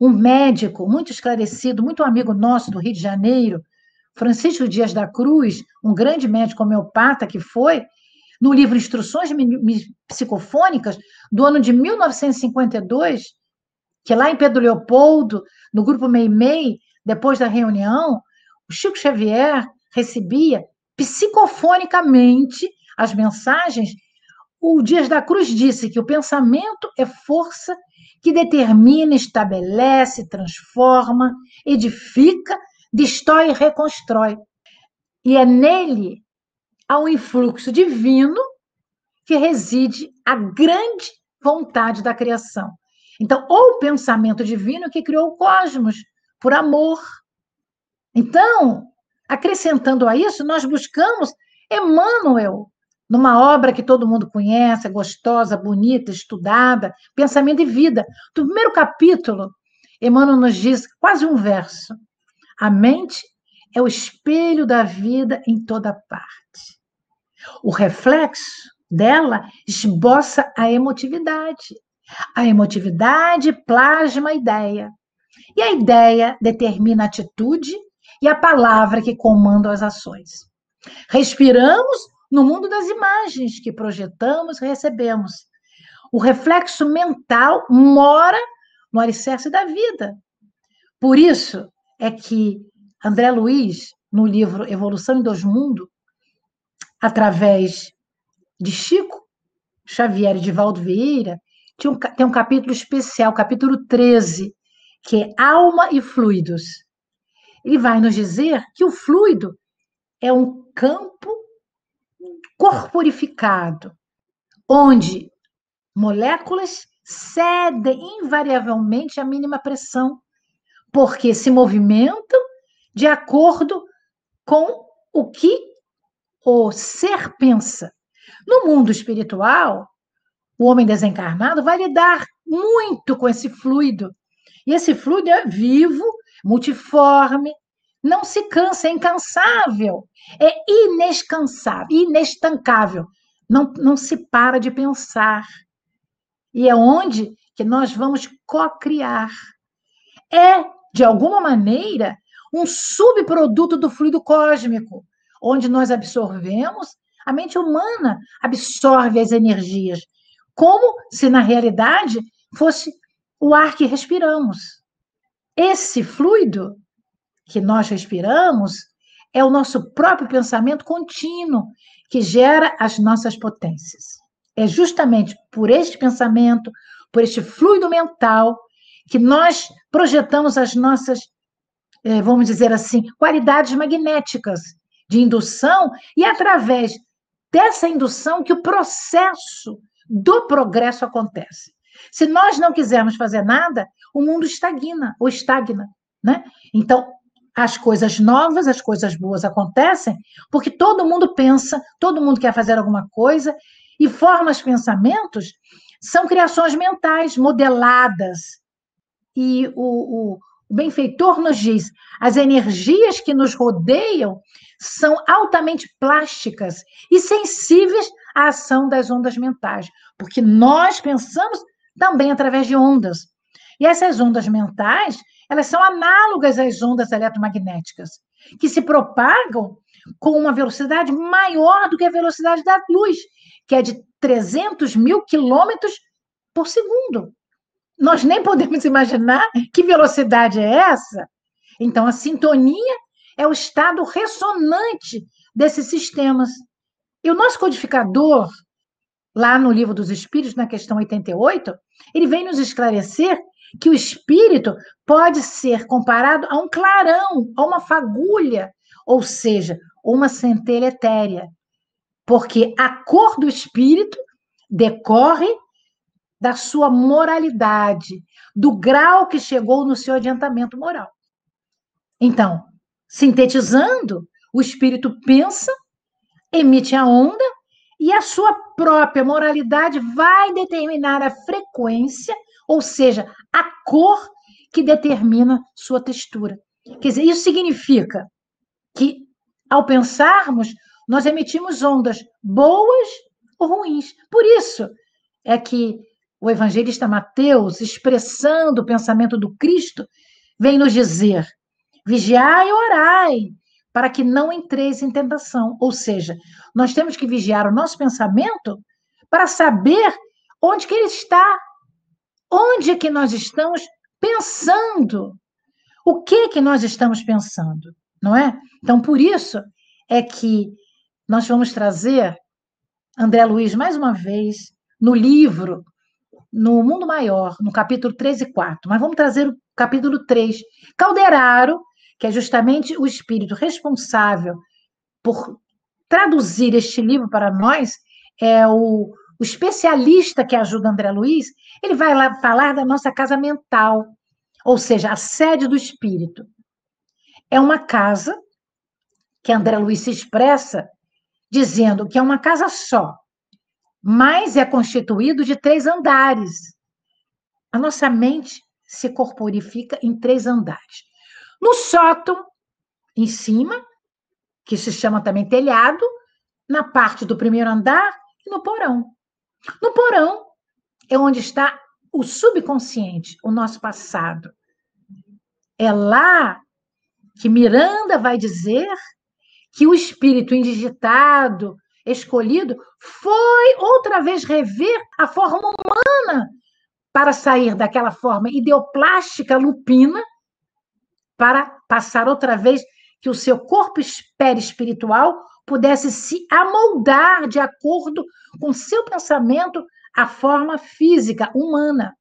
um médico muito esclarecido, muito amigo nosso do Rio de Janeiro, Francisco Dias da Cruz, um grande médico homeopata que foi, no livro Instruções Psicofônicas, do ano de 1952, que lá em Pedro Leopoldo, no grupo Meimei, depois da reunião, o Chico Xavier recebia psicofonicamente as mensagens. O Dias da Cruz disse que o pensamento é força que determina, estabelece, transforma, edifica, destrói e reconstrói. E é nele, ao influxo divino, que reside a grande vontade da criação. Então, ou o pensamento divino que criou o cosmos, por amor, então, acrescentando a isso, nós buscamos Emmanuel, numa obra que todo mundo conhece, gostosa, bonita, estudada, Pensamento e Vida. Do primeiro capítulo, Emmanuel nos diz quase um verso: a mente é o espelho da vida em toda parte. O reflexo dela esboça a emotividade. A emotividade plasma a ideia. E a ideia determina a atitude e a palavra que comanda as ações. Respiramos no mundo das imagens que projetamos e recebemos. O reflexo mental mora no alicerce da vida. Por isso é que André Luiz, no livro Evolução em Dois Mundos, através de Chico Xavier e de Valdo Vieira, tem um capítulo especial, capítulo 13, que é Alma e Fluidos. Ele vai nos dizer que o fluido é um campo corporificado, onde moléculas cedem invariavelmente à mínima pressão, porque se movimentam de acordo com o que o ser pensa. No mundo espiritual, o homem desencarnado vai lidar muito com esse fluido. E esse fluido é vivo, multiforme, não se cansa, é incansável, é inescansável, inestancável. Não, não se para de pensar. E é onde que nós vamos co-criar. É, de alguma maneira, um subproduto do fluido cósmico, onde nós absorvemos A mente humana absorve as energias, como se na realidade fosse o ar que respiramos. Esse fluido que nós respiramos é o nosso próprio pensamento contínuo que gera as nossas potências. É justamente por este pensamento, por este fluido mental, que nós projetamos as nossas, eh, vamos dizer assim, qualidades magnéticas de indução, e através dessa indução que o processo do progresso acontece. Se nós não quisermos fazer nada, o mundo estagna ou estagna, né? Então, as coisas novas, as coisas boas acontecem porque todo mundo pensa, todo mundo quer fazer alguma coisa e formas pensamentos são criações mentais modeladas. E o, o, o benfeitor nos diz: as energias que nos rodeiam são altamente plásticas e sensíveis à ação das ondas mentais, porque nós pensamos também através de ondas. E essas ondas mentais, elas são análogas às ondas eletromagnéticas, que se propagam com uma velocidade maior do que a velocidade da luz, que é de 300 mil quilômetros por segundo. Nós nem podemos [LAUGHS] imaginar que velocidade é essa. Então, a sintonia é o estado ressonante desses sistemas. E o nosso codificador, lá no Livro dos Espíritos, na questão 88, ele vem nos esclarecer que o espírito pode ser comparado a um clarão, a uma fagulha, ou seja, uma centelha etérea, porque a cor do espírito decorre da sua moralidade, do grau que chegou no seu adiantamento moral. Então, sintetizando, o espírito pensa, emite a onda e a sua própria moralidade vai determinar a frequência, ou seja, a cor que determina sua textura. Quer dizer, isso significa que, ao pensarmos, nós emitimos ondas boas ou ruins. Por isso é que o evangelista Mateus, expressando o pensamento do Cristo, vem nos dizer: vigiai e orai, para que não entreis em tentação. Ou seja, nós temos que vigiar o nosso pensamento para saber onde que ele está, onde é que nós estamos pensando, o que que nós estamos pensando, não é? Então, por isso é que nós vamos trazer André Luiz mais uma vez no livro no Mundo Maior, no capítulo 3 e 4, mas vamos trazer o capítulo 3. Calderaro que é justamente o espírito responsável por traduzir este livro para nós, é o, o especialista que ajuda André Luiz, ele vai lá falar da nossa casa mental, ou seja, a sede do espírito. É uma casa que André Luiz se expressa dizendo que é uma casa só, mas é constituído de três andares. A nossa mente se corporifica em três andares. No sótão, em cima, que se chama também telhado, na parte do primeiro andar e no porão. No porão é onde está o subconsciente, o nosso passado. É lá que Miranda vai dizer que o espírito indigitado, escolhido, foi outra vez rever a forma humana para sair daquela forma ideoplástica lupina para passar outra vez que o seu corpo espiritual pudesse se amoldar de acordo com seu pensamento à forma física humana.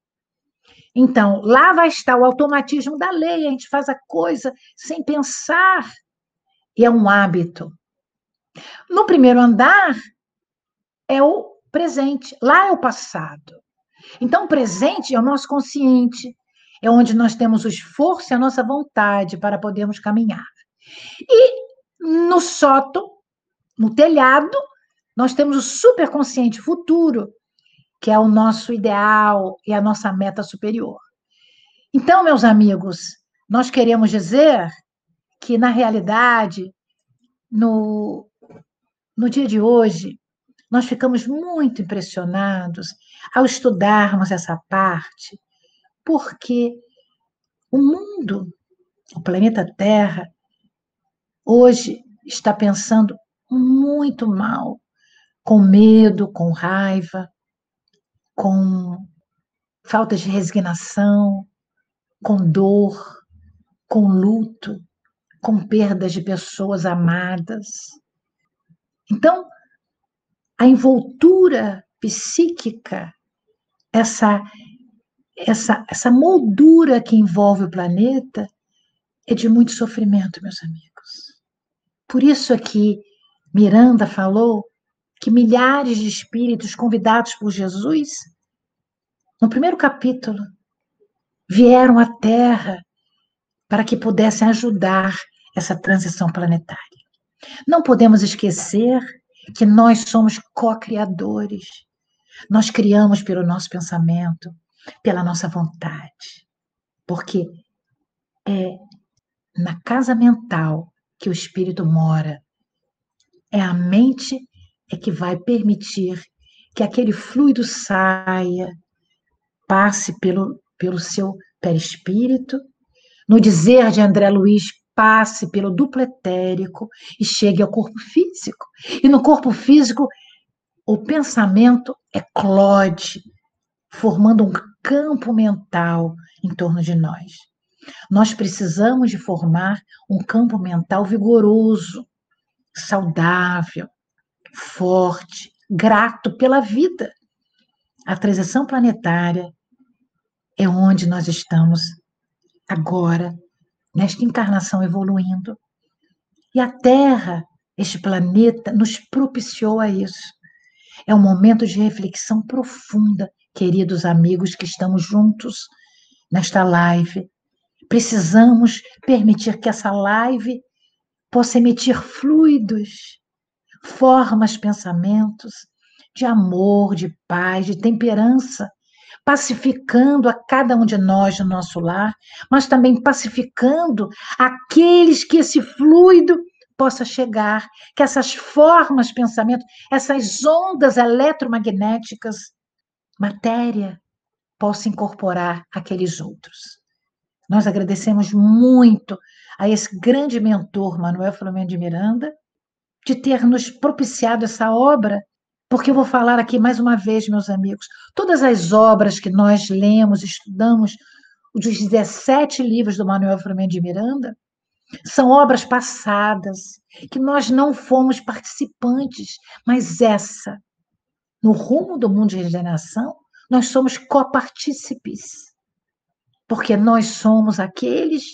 Então, lá vai estar o automatismo da lei, a gente faz a coisa sem pensar, e é um hábito. No primeiro andar é o presente, lá é o passado. Então, o presente é o nosso consciente, é onde nós temos o esforço e a nossa vontade para podermos caminhar. E no sótão, no telhado, nós temos o superconsciente futuro, que é o nosso ideal e a nossa meta superior. Então, meus amigos, nós queremos dizer que, na realidade, no, no dia de hoje, nós ficamos muito impressionados ao estudarmos essa parte porque o mundo, o planeta Terra, hoje está pensando muito mal com medo, com raiva, com falta de resignação, com dor, com luto, com perdas de pessoas amadas. Então, a envoltura psíquica, essa, essa, essa moldura que envolve o planeta, é de muito sofrimento, meus amigos. Por isso aqui, Miranda falou que milhares de espíritos convidados por Jesus, no primeiro capítulo, vieram à Terra para que pudessem ajudar essa transição planetária. Não podemos esquecer que nós somos co-criadores. Nós criamos pelo nosso pensamento, pela nossa vontade. Porque é na casa mental que o espírito mora. É a mente é que vai permitir que aquele fluido saia, passe pelo, pelo seu perispírito. No dizer de André Luiz, passe pelo duplo etérico e chegue ao corpo físico. E no corpo físico, o pensamento eclode, formando um campo mental em torno de nós. Nós precisamos de formar um campo mental vigoroso, saudável, forte, grato pela vida. A transição planetária é onde nós estamos agora, nesta encarnação evoluindo. E a Terra, este planeta, nos propiciou a isso. É um momento de reflexão profunda, queridos amigos que estamos juntos nesta live, Precisamos permitir que essa live possa emitir fluidos, formas, pensamentos de amor, de paz, de temperança, pacificando a cada um de nós no nosso lar, mas também pacificando aqueles que esse fluido possa chegar, que essas formas, pensamentos, essas ondas eletromagnéticas, matéria, possa incorporar aqueles outros. Nós agradecemos muito a esse grande mentor, Manuel Filomeno de Miranda, de ter nos propiciado essa obra, porque eu vou falar aqui mais uma vez, meus amigos, todas as obras que nós lemos, estudamos, os 17 livros do Manuel Filomeno de Miranda, são obras passadas, que nós não fomos participantes, mas essa, no rumo do mundo de regeneração, nós somos copartícipes porque nós somos aqueles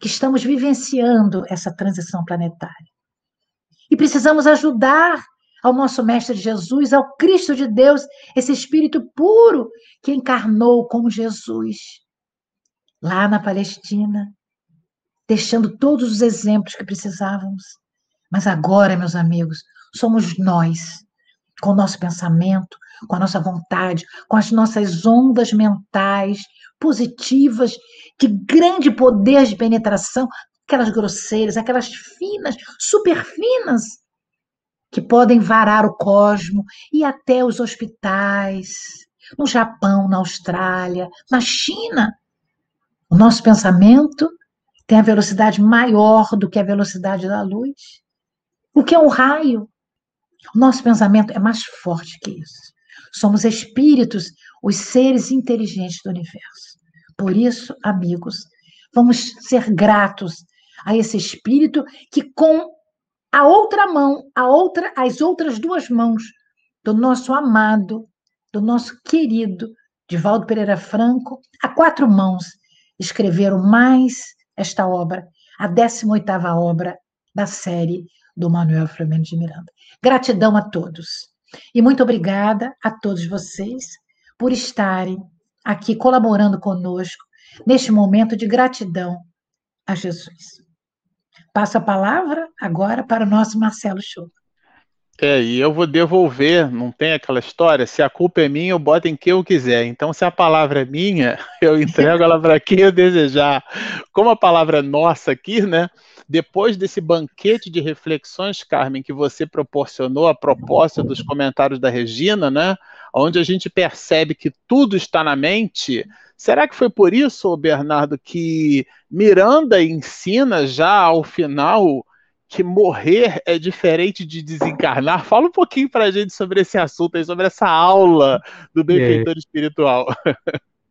que estamos vivenciando essa transição planetária. E precisamos ajudar ao nosso Mestre Jesus, ao Cristo de Deus, esse Espírito puro que encarnou como Jesus lá na Palestina, deixando todos os exemplos que precisávamos. Mas agora, meus amigos, somos nós, com o nosso pensamento, com a nossa vontade, com as nossas ondas mentais positivas, de grande poder de penetração, aquelas grosseiras, aquelas finas, super finas, que podem varar o cosmo e até os hospitais, no Japão, na Austrália, na China. O nosso pensamento tem a velocidade maior do que a velocidade da luz. O que é um raio? O nosso pensamento é mais forte que isso. Somos espíritos, os seres inteligentes do universo. Por isso, amigos, vamos ser gratos a esse espírito que com a outra mão, a outra, as outras duas mãos do nosso amado, do nosso querido Divaldo Pereira Franco, a quatro mãos escreveram mais esta obra, a 18ª obra da série do Manuel Flamengo de Miranda. Gratidão a todos. E muito obrigada a todos vocês por estarem aqui colaborando conosco neste momento de gratidão a Jesus. Passo a palavra agora para o nosso Marcelo Show. É, e eu vou devolver, não tem aquela história, se a culpa é minha, eu boto em quem eu quiser. Então, se a palavra é minha, [LAUGHS] eu entrego ela para quem eu desejar. Como a palavra é nossa aqui, né? Depois desse banquete de reflexões, Carmen, que você proporcionou a propósito dos comentários da Regina, né? Onde a gente percebe que tudo está na mente. Será que foi por isso, Bernardo, que Miranda ensina já ao final que morrer é diferente de desencarnar. Fala um pouquinho para a gente sobre esse assunto aí, sobre essa aula do benfeitor é. espiritual.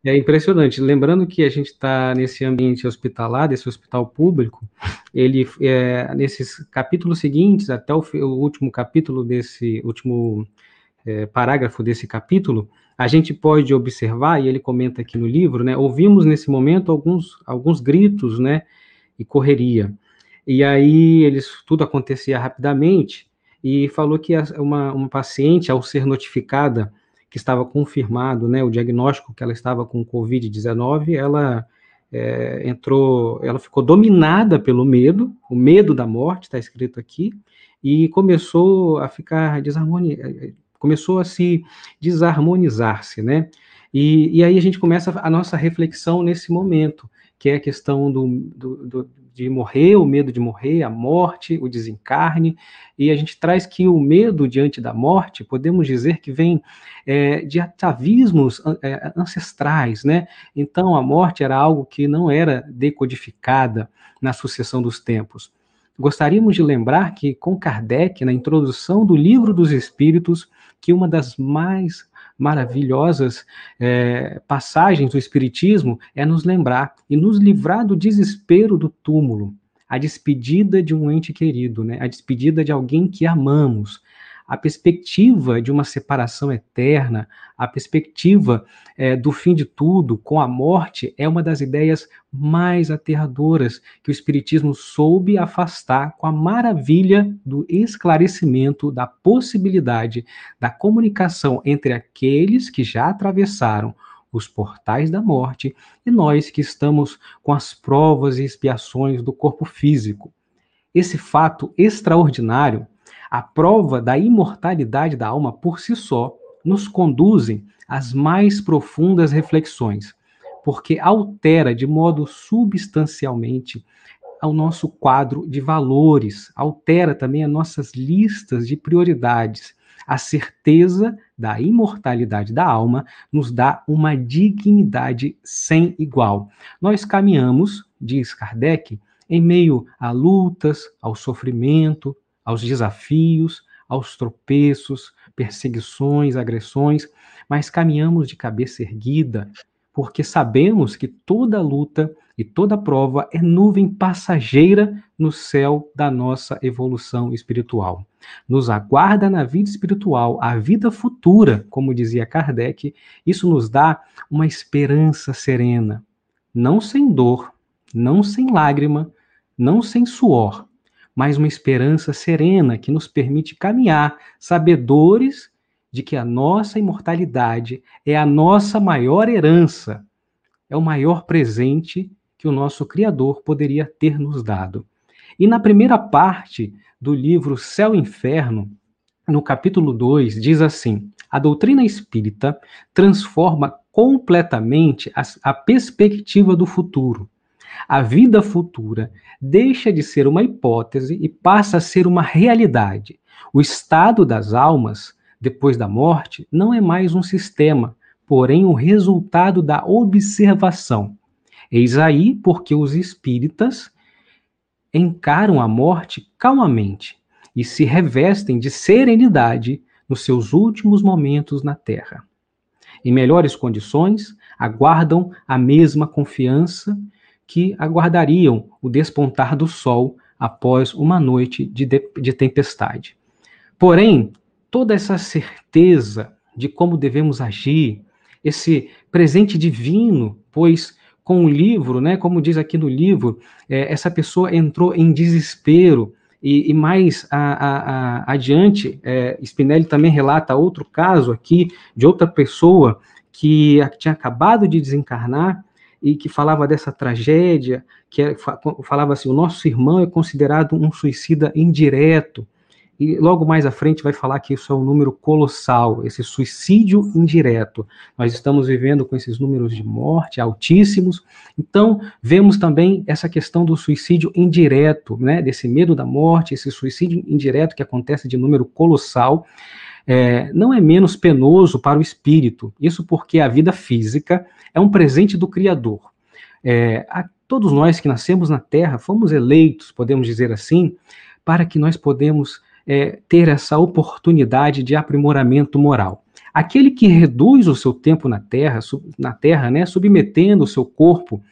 É impressionante. Lembrando que a gente está nesse ambiente hospitalar, desse hospital público, ele é, nesses capítulos seguintes, até o, o, último capítulo desse último é, parágrafo desse capítulo, a gente pode observar, e ele comenta aqui no livro, né, ouvimos nesse momento alguns, alguns gritos, né, e correria. E aí eles tudo acontecia rapidamente e falou que uma, uma paciente, ao ser notificada que estava confirmado, né, o diagnóstico que ela estava com Covid-19, ela é, entrou, ela ficou dominada pelo medo, o medo da morte, está escrito aqui, e começou a ficar desarmonizada, começou a se desarmonizar-se, né? E, e, aí a gente começa a nossa reflexão nesse momento, que é a questão do, do, do de morrer, o medo de morrer, a morte, o desencarne, e a gente traz que o medo diante da morte, podemos dizer que vem é, de atavismos é, ancestrais, né? Então a morte era algo que não era decodificada na sucessão dos tempos. Gostaríamos de lembrar que com Kardec, na introdução do Livro dos Espíritos, que uma das mais maravilhosas é, passagens do Espiritismo é nos lembrar e nos livrar do desespero do túmulo, a despedida de um ente querido, né? a despedida de alguém que amamos, a perspectiva de uma separação eterna, a perspectiva é, do fim de tudo com a morte é uma das ideias mais aterradoras que o Espiritismo soube afastar com a maravilha do esclarecimento da possibilidade da comunicação entre aqueles que já atravessaram os portais da morte e nós que estamos com as provas e expiações do corpo físico. Esse fato extraordinário a prova da imortalidade da alma por si só nos conduzem às mais profundas reflexões, porque altera de modo substancialmente ao nosso quadro de valores, altera também as nossas listas de prioridades. A certeza da imortalidade da alma nos dá uma dignidade sem igual. Nós caminhamos, diz Kardec, em meio a lutas, ao sofrimento, aos desafios, aos tropeços, perseguições, agressões, mas caminhamos de cabeça erguida, porque sabemos que toda luta e toda prova é nuvem passageira no céu da nossa evolução espiritual. Nos aguarda na vida espiritual a vida futura, como dizia Kardec, isso nos dá uma esperança serena, não sem dor, não sem lágrima, não sem suor, mas uma esperança serena que nos permite caminhar, sabedores de que a nossa imortalidade é a nossa maior herança, é o maior presente que o nosso Criador poderia ter nos dado. E na primeira parte do livro Céu e Inferno, no capítulo 2, diz assim: a doutrina espírita transforma completamente a, a perspectiva do futuro a vida futura deixa de ser uma hipótese e passa a ser uma realidade. O estado das almas, depois da morte, não é mais um sistema, porém o resultado da observação. Eis aí porque os espíritas encaram a morte calmamente e se revestem de serenidade nos seus últimos momentos na Terra. Em melhores condições, aguardam a mesma confiança que aguardariam o despontar do sol após uma noite de, de, de tempestade. Porém, toda essa certeza de como devemos agir, esse presente divino, pois com o livro, né, como diz aqui no livro, é, essa pessoa entrou em desespero, e, e mais a, a, a, adiante, é, Spinelli também relata outro caso aqui de outra pessoa que tinha acabado de desencarnar e que falava dessa tragédia, que é, falava assim: o nosso irmão é considerado um suicida indireto. E logo mais à frente vai falar que isso é um número colossal, esse suicídio indireto. Nós estamos vivendo com esses números de morte altíssimos. Então, vemos também essa questão do suicídio indireto, né, desse medo da morte, esse suicídio indireto que acontece de número colossal. É, não é menos penoso para o espírito. Isso porque a vida física é um presente do Criador. É, a, todos nós que nascemos na Terra fomos eleitos, podemos dizer assim, para que nós podemos é, ter essa oportunidade de aprimoramento moral. Aquele que reduz o seu tempo na terra, na terra, né, submetendo o seu corpo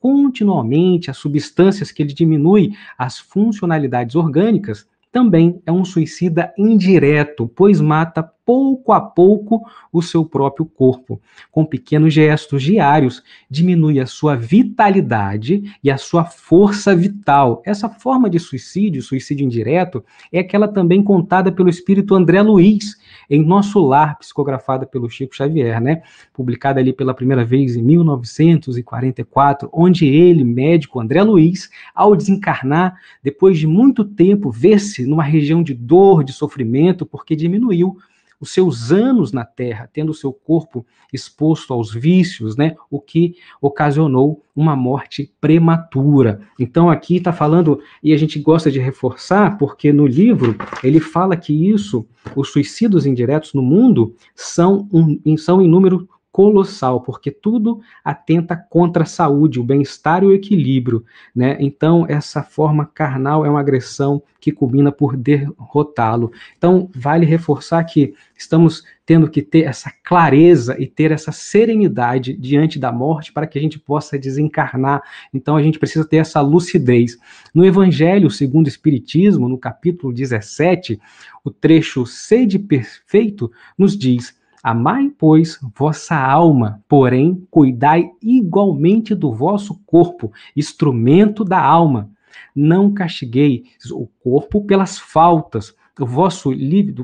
continuamente às substâncias que ele diminui as funcionalidades orgânicas, também é um suicida indireto, pois mata pouco a pouco o seu próprio corpo. Com pequenos gestos diários, diminui a sua vitalidade e a sua força vital. Essa forma de suicídio, suicídio indireto, é aquela também contada pelo espírito André Luiz, em Nosso Lar, psicografada pelo Chico Xavier, né? Publicada ali pela primeira vez em 1944, onde ele, médico André Luiz, ao desencarnar, depois de muito tempo, vê-se numa região de dor, de sofrimento, porque diminuiu os seus anos na terra, tendo o seu corpo exposto aos vícios, né, o que ocasionou uma morte prematura. Então aqui está falando, e a gente gosta de reforçar, porque no livro ele fala que isso, os suicídios indiretos no mundo, são, um, são em número colossal, porque tudo atenta contra a saúde, o bem-estar e o equilíbrio, né? Então, essa forma carnal é uma agressão que culmina por derrotá-lo. Então, vale reforçar que estamos tendo que ter essa clareza e ter essa serenidade diante da morte para que a gente possa desencarnar. Então, a gente precisa ter essa lucidez. No Evangelho segundo o Espiritismo, no capítulo 17, o trecho Sede Perfeito nos diz Amai, pois, vossa alma, porém, cuidai igualmente do vosso corpo, instrumento da alma. Não castiguei o corpo pelas faltas o vosso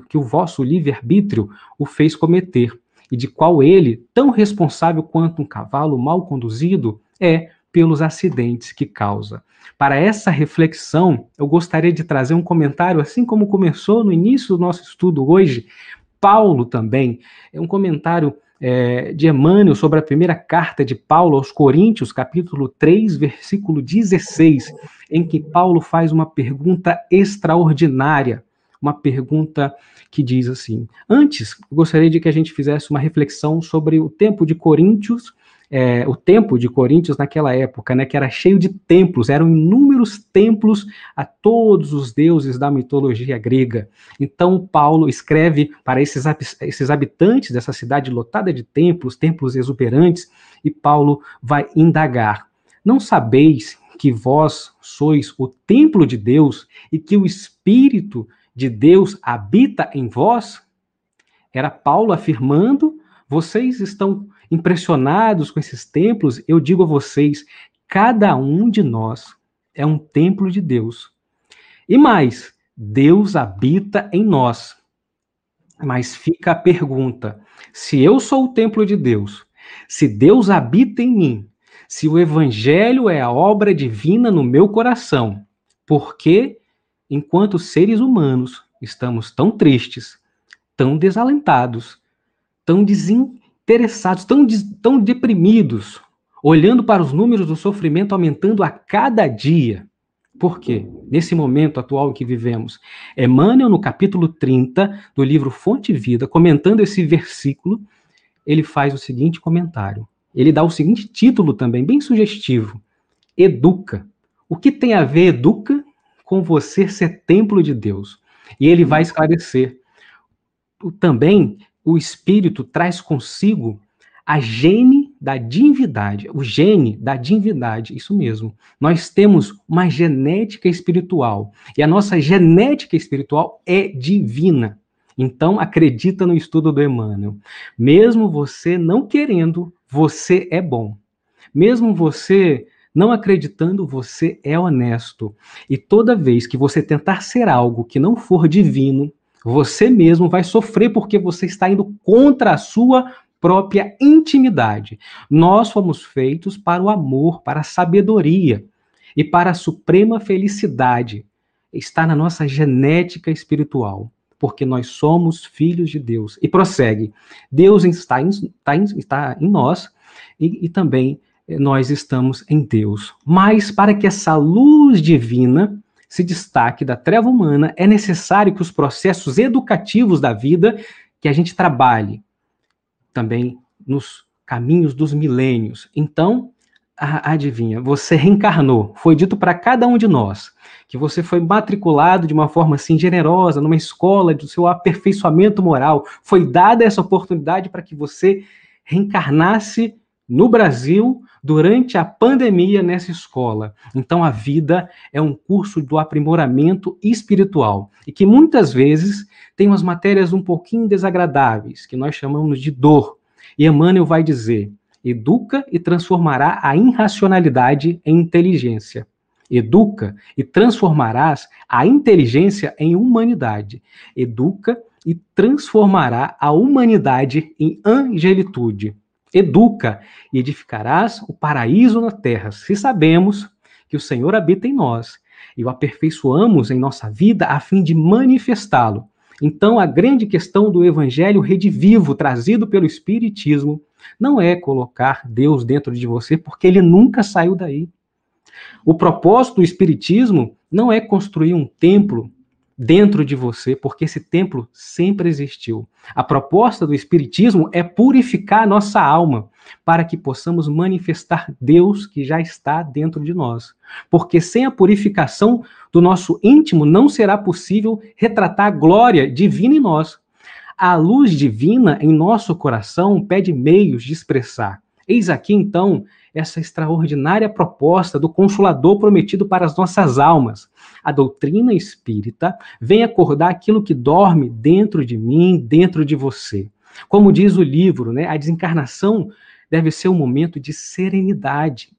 que o vosso livre-arbítrio o fez cometer, e de qual ele, tão responsável quanto um cavalo mal conduzido, é pelos acidentes que causa. Para essa reflexão, eu gostaria de trazer um comentário, assim como começou no início do nosso estudo hoje, Paulo também. É um comentário é, de Emmanuel sobre a primeira carta de Paulo aos Coríntios, capítulo 3, versículo 16, em que Paulo faz uma pergunta extraordinária, uma pergunta que diz assim: Antes, gostaria de que a gente fizesse uma reflexão sobre o tempo de Coríntios é, o templo de Coríntios naquela época, né, que era cheio de templos, eram inúmeros templos a todos os deuses da mitologia grega. Então Paulo escreve para esses, esses habitantes dessa cidade lotada de templos, templos exuberantes, e Paulo vai indagar: Não sabeis que vós sois o templo de Deus e que o Espírito de Deus habita em vós? Era Paulo afirmando: vocês estão impressionados com esses templos, eu digo a vocês: cada um de nós é um templo de Deus. E mais, Deus habita em nós. Mas fica a pergunta: se eu sou o templo de Deus, se Deus habita em mim, se o Evangelho é a obra divina no meu coração, por que, enquanto seres humanos, estamos tão tristes, tão desalentados, tão desin interessados, tão, tão deprimidos, olhando para os números do sofrimento aumentando a cada dia. Por quê? Nesse momento atual em que vivemos, Emmanuel, no capítulo 30 do livro Fonte Vida, comentando esse versículo, ele faz o seguinte comentário. Ele dá o seguinte título também, bem sugestivo: Educa. O que tem a ver, educa, com você ser templo de Deus? E ele vai esclarecer também o espírito traz consigo a gene da divindade, o gene da divindade, isso mesmo. Nós temos uma genética espiritual e a nossa genética espiritual é divina. Então, acredita no estudo do Emmanuel. Mesmo você não querendo, você é bom. Mesmo você não acreditando, você é honesto. E toda vez que você tentar ser algo que não for divino, você mesmo vai sofrer porque você está indo contra a sua própria intimidade. Nós fomos feitos para o amor, para a sabedoria e para a suprema felicidade. Está na nossa genética espiritual, porque nós somos filhos de Deus. E prossegue: Deus está em, está em, está em nós e, e também nós estamos em Deus. Mas para que essa luz divina se destaque da treva humana, é necessário que os processos educativos da vida que a gente trabalhe também nos caminhos dos milênios. Então, adivinha, você reencarnou. Foi dito para cada um de nós que você foi matriculado de uma forma assim generosa numa escola do seu aperfeiçoamento moral. Foi dada essa oportunidade para que você reencarnasse no Brasil durante a pandemia nessa escola. Então a vida é um curso do aprimoramento espiritual e que muitas vezes tem umas matérias um pouquinho desagradáveis, que nós chamamos de dor. E Emmanuel vai dizer: educa e transformará a irracionalidade em inteligência. Educa e transformarás a inteligência em humanidade. Educa e transformará a humanidade em angelitude. Educa e edificarás o paraíso na terra, se sabemos que o Senhor habita em nós e o aperfeiçoamos em nossa vida a fim de manifestá-lo. Então, a grande questão do evangelho redivivo trazido pelo Espiritismo não é colocar Deus dentro de você, porque ele nunca saiu daí. O propósito do Espiritismo não é construir um templo dentro de você, porque esse templo sempre existiu. A proposta do Espiritismo é purificar nossa alma, para que possamos manifestar Deus que já está dentro de nós. Porque sem a purificação do nosso íntimo não será possível retratar a glória divina em nós. A luz divina em nosso coração pede meios de expressar. Eis aqui então essa extraordinária proposta do Consolador prometido para as nossas almas. A doutrina espírita vem acordar aquilo que dorme dentro de mim, dentro de você. Como diz o livro, né, a desencarnação deve ser um momento de serenidade.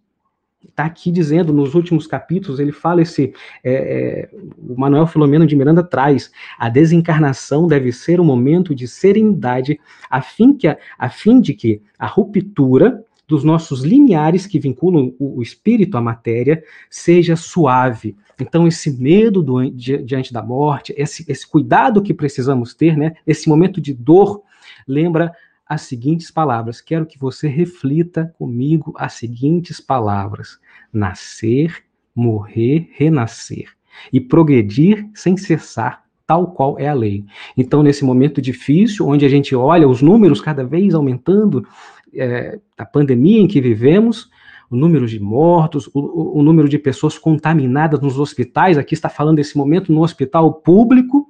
Está aqui dizendo, nos últimos capítulos, ele fala esse. É, é, o Manuel Filomeno de Miranda traz. A desencarnação deve ser um momento de serenidade, a fim, que, a fim de que a ruptura dos nossos limiares que vinculam o, o espírito à matéria seja suave. Então, esse medo do, di, diante da morte, esse, esse cuidado que precisamos ter, né, esse momento de dor, lembra as seguintes palavras. Quero que você reflita comigo as seguintes palavras: nascer, morrer, renascer e progredir sem cessar, tal qual é a lei. Então, nesse momento difícil, onde a gente olha os números cada vez aumentando, é, da pandemia em que vivemos, o número de mortos, o, o, número de pessoas contaminadas nos hospitais, aqui está falando desse momento no hospital público.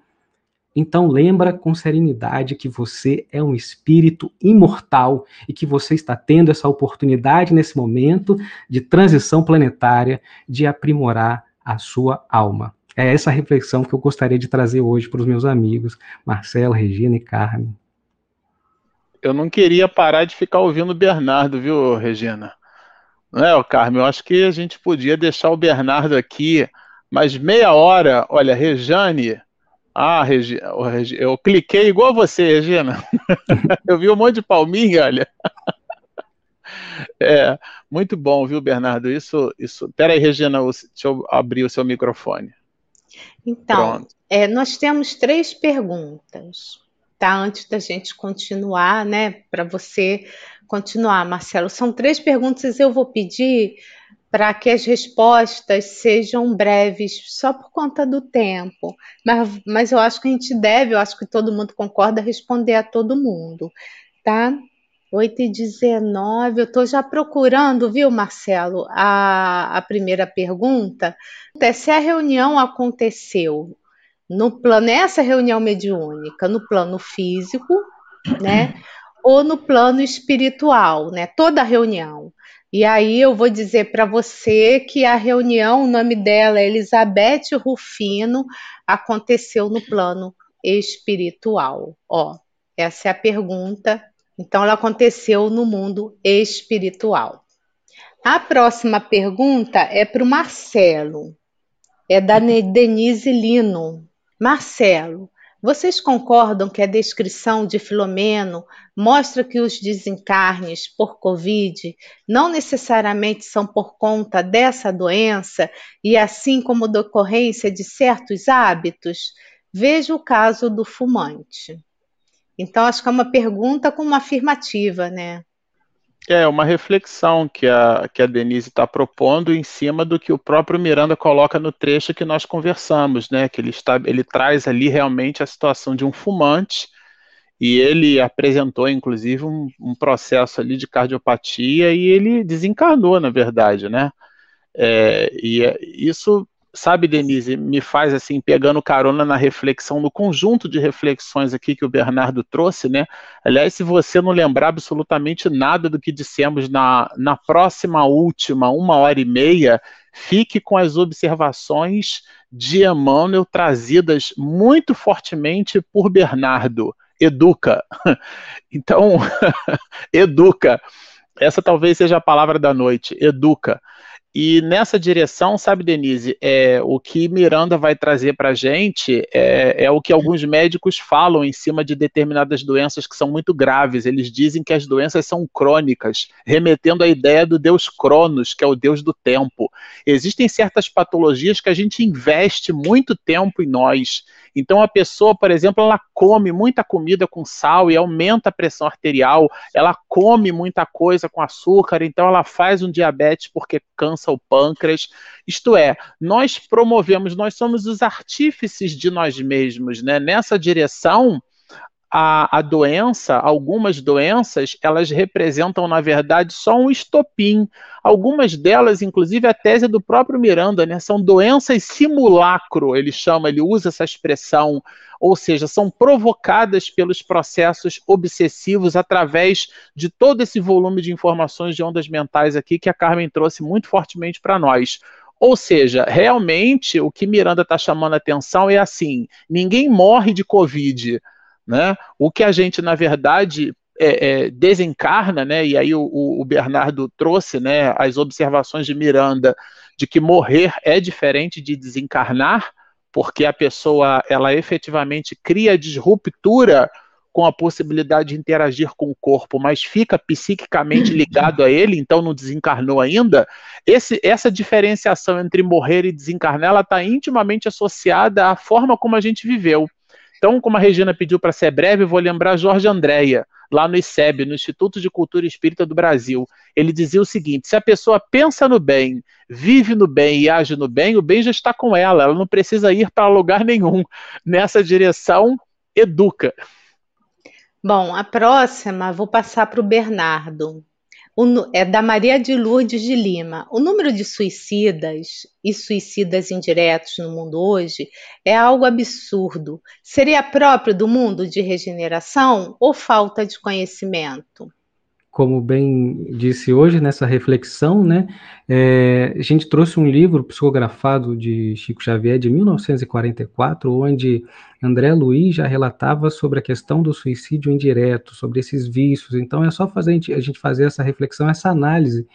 Então lembra com serenidade que você é um espírito imortal e que você está tendo essa oportunidade nesse momento de transição planetária de aprimorar a sua alma. É essa reflexão que eu gostaria de trazer hoje para os meus amigos, Marcelo, Regina e Carmen eu não queria parar de ficar ouvindo o Bernardo, viu, Regina? Não é, Carmen? Eu acho que a gente podia deixar o Bernardo aqui mais meia hora. Olha, Rejane. Ah, Regi... eu cliquei igual você, Regina. [LAUGHS] eu vi um monte de palminha, olha. É, muito bom, viu, Bernardo? Isso, isso. Pera aí, Regina, deixa eu abrir o seu microfone. Então, é, nós temos três perguntas tá? Antes da gente continuar, né? Para você continuar, Marcelo. São três perguntas eu vou pedir para que as respostas sejam breves, só por conta do tempo. Mas, mas eu acho que a gente deve, eu acho que todo mundo concorda, responder a todo mundo, tá? 8 e 19, eu estou já procurando, viu, Marcelo, a, a primeira pergunta. Se a reunião aconteceu no plano, nessa reunião mediúnica, no plano físico, né? [CLEARS THROAT] Ou no plano espiritual, né? Toda reunião. E aí eu vou dizer para você que a reunião, o nome dela é Elizabeth Rufino, aconteceu no plano espiritual. Ó, essa é a pergunta. Então, ela aconteceu no mundo espiritual. A próxima pergunta é para o Marcelo. É da Denise Lino. Marcelo, vocês concordam que a descrição de Filomeno mostra que os desencarnes por Covid não necessariamente são por conta dessa doença e assim como decorrência de certos hábitos? Veja o caso do fumante. Então, acho que é uma pergunta com uma afirmativa, né? É uma reflexão que a, que a Denise está propondo em cima do que o próprio Miranda coloca no trecho que nós conversamos, né? Que ele, está, ele traz ali realmente a situação de um fumante e ele apresentou, inclusive, um, um, processo ali de cardiopatia e ele desencarnou, na verdade, né? É, e é, isso, sabe, Denise, me faz assim, pegando carona na reflexão, no conjunto de reflexões aqui que o Bernardo trouxe, né? Aliás, se você não lembrar absolutamente nada do que dissemos na, na próxima última uma hora e meia, fique com as observações de Emmanuel trazidas muito fortemente por Bernardo educa. [LAUGHS] Então, [LAUGHS] educa. Essa talvez seja a palavra da noite, educa. E nessa direção, sabe, Denise, é, o que Miranda vai trazer para a gente é, é, o que alguns médicos falam em cima de determinadas doenças que são muito graves. Eles dizem que as doenças são crônicas, remetendo à ideia do deus Cronos, que é o deus do tempo. Existem certas patologias que a gente investe muito tempo em nós então a pessoa, por exemplo, ela come muita comida com sal e aumenta a pressão arterial, ela come muita coisa com açúcar, então ela faz um diabetes porque cansa o pâncreas. Isto é, nós promovemos, nós somos os artífices de nós mesmos, né? Nessa direção, a, a, doença, algumas doenças, elas representam, na verdade, só um estopim. Algumas delas, inclusive a tese do próprio Miranda, né, são doenças simulacro, ele chama, ele usa essa expressão, ou seja, são provocadas pelos processos obsessivos através de todo esse volume de informações de ondas mentais aqui que a Carmen trouxe muito fortemente para nós. Ou seja, realmente o que Miranda está chamando a atenção é assim: ninguém morre de Covid né? O que a gente, na verdade, é, é, desencarna, né? E aí o, o, Bernardo trouxe, né, as observações de Miranda de que morrer é diferente de desencarnar, porque a pessoa ela efetivamente cria disruptura com a possibilidade de interagir com o corpo, mas fica psiquicamente ligado a ele, então não desencarnou ainda. Esse, essa diferenciação entre morrer e desencarnar, ela está intimamente associada à forma como a gente viveu. Então, como a Regina pediu para ser breve, vou lembrar Jorge Andréia, lá no ICEB, no Instituto de Cultura Espírita do Brasil. Ele dizia o seguinte: se a pessoa pensa no bem, vive no bem e age no bem, o bem já está com ela, ela não precisa ir para lugar nenhum. Nessa direção, educa. Bom, a próxima vou passar para o Bernardo é da Maria de Lourdes de Lima. O número de suicidas e suicidas indiretos no mundo hoje é algo absurdo. Seria próprio do mundo de regeneração ou falta de conhecimento? Como bem disse hoje nessa reflexão, né, é, a gente trouxe um livro psicografado de Chico Xavier de 1944, onde André Luiz já relatava sobre a questão do suicídio indireto, sobre esses vícios. Então é só fazer, a gente fazer essa reflexão, essa análise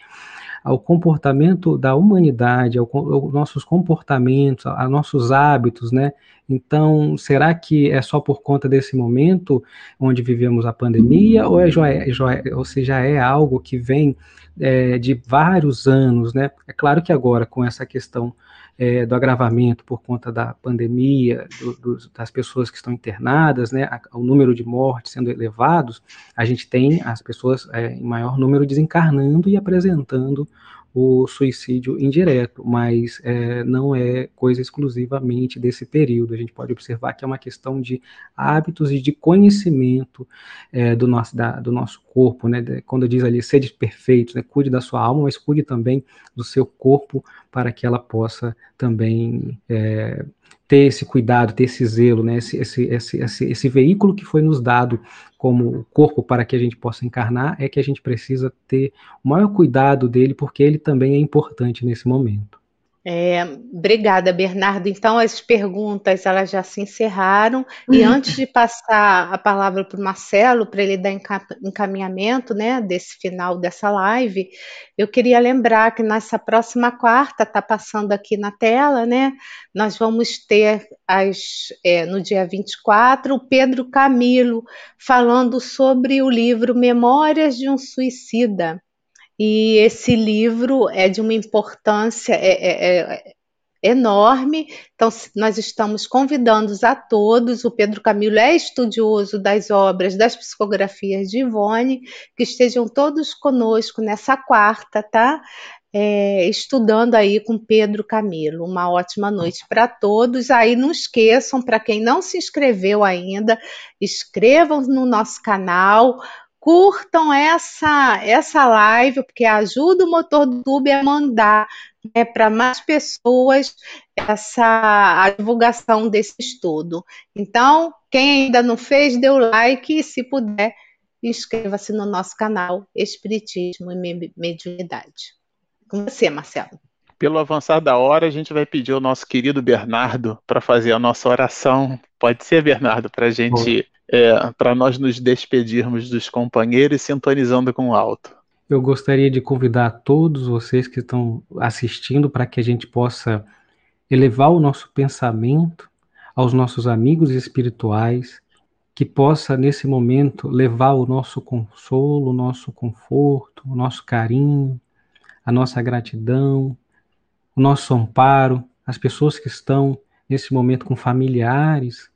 ao comportamento da humanidade, ao, aos nossos comportamentos, a nossos hábitos, né? Então, será que é só por conta desse momento onde vivemos a pandemia, ou, é ou se já é algo que vem é, de vários anos, né? É claro que agora, com essa questão é, do agravamento por conta da pandemia, do, do, das pessoas que estão internadas, né, o número de mortes sendo elevados, a gente tem as pessoas é, em maior número desencarnando e apresentando o suicídio indireto, mas é, não é coisa exclusivamente desse período. A gente pode observar que é uma questão de hábitos e de conhecimento é, do, nosso, da, do nosso corpo, né? Quando diz ali, sede perfeito, né? cuide da sua alma, mas cuide também do seu corpo para que ela possa também é, ter esse cuidado, ter esse zelo, né? esse, esse, esse, esse, esse veículo que foi nos dado como corpo para que a gente possa encarnar, é que a gente precisa ter o maior cuidado dele, porque ele também é importante nesse momento. É, obrigada, Bernardo. Então, as perguntas elas já se encerraram. E [LAUGHS] antes de passar a palavra para o Marcelo, para ele dar encaminhamento né, desse final dessa live, eu queria lembrar que nessa próxima quarta, está passando aqui na tela, né? Nós vamos ter as, é, no dia 24 o Pedro Camilo falando sobre o livro Memórias de um Suicida e esse livro é de uma importância é, é, é enorme. Então, nós estamos convidando a todos. O Pedro Camilo é estudioso das obras, das psicografias de Ivone, que estejam todos conosco nessa quarta, tá? é, estudando aí com Pedro Camilo. Uma ótima noite para todos. Aí não esqueçam, para quem não se inscreveu ainda, inscrevam no nosso canal, curtam essa essa live, porque ajuda o motor do YouTube a mandar né, para mais pessoas essa a divulgação desse estudo. Então, quem ainda não fez, dê o like e, se puder, inscreva-se no nosso canal Espiritismo e Mediunidade. Com você, Marcelo. Pelo avançar da hora, a gente vai pedir ao nosso querido Bernardo para fazer a nossa oração. Pode ser, Bernardo, para a gente, é, para nós nos despedirmos dos companheiros, sintonizando com o alto. Eu gostaria de convidar todos vocês que estão assistindo para que a gente possa elevar o nosso pensamento aos nossos amigos espirituais, que possa nesse momento levar o nosso consolo, o nosso conforto, o nosso carinho, a nossa gratidão, o nosso amparo, as pessoas que estão nesse momento com familiares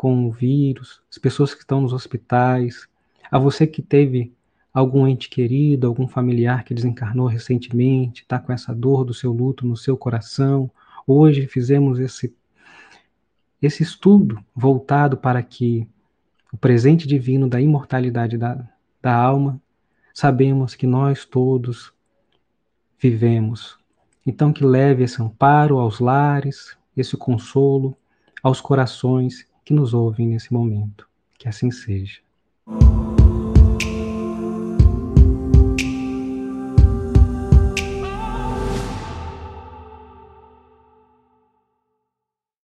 com o vírus, as pessoas que estão nos hospitais, a você que teve algum ente querido, algum familiar que desencarnou recentemente, está com essa dor do seu luto no seu coração. Hoje fizemos esse, esse estudo voltado para que o presente divino da imortalidade da, da alma, sabemos que nós todos vivemos. Então, que leve esse amparo aos lares, esse consolo aos corações que nos ouvem nesse momento. Que assim seja.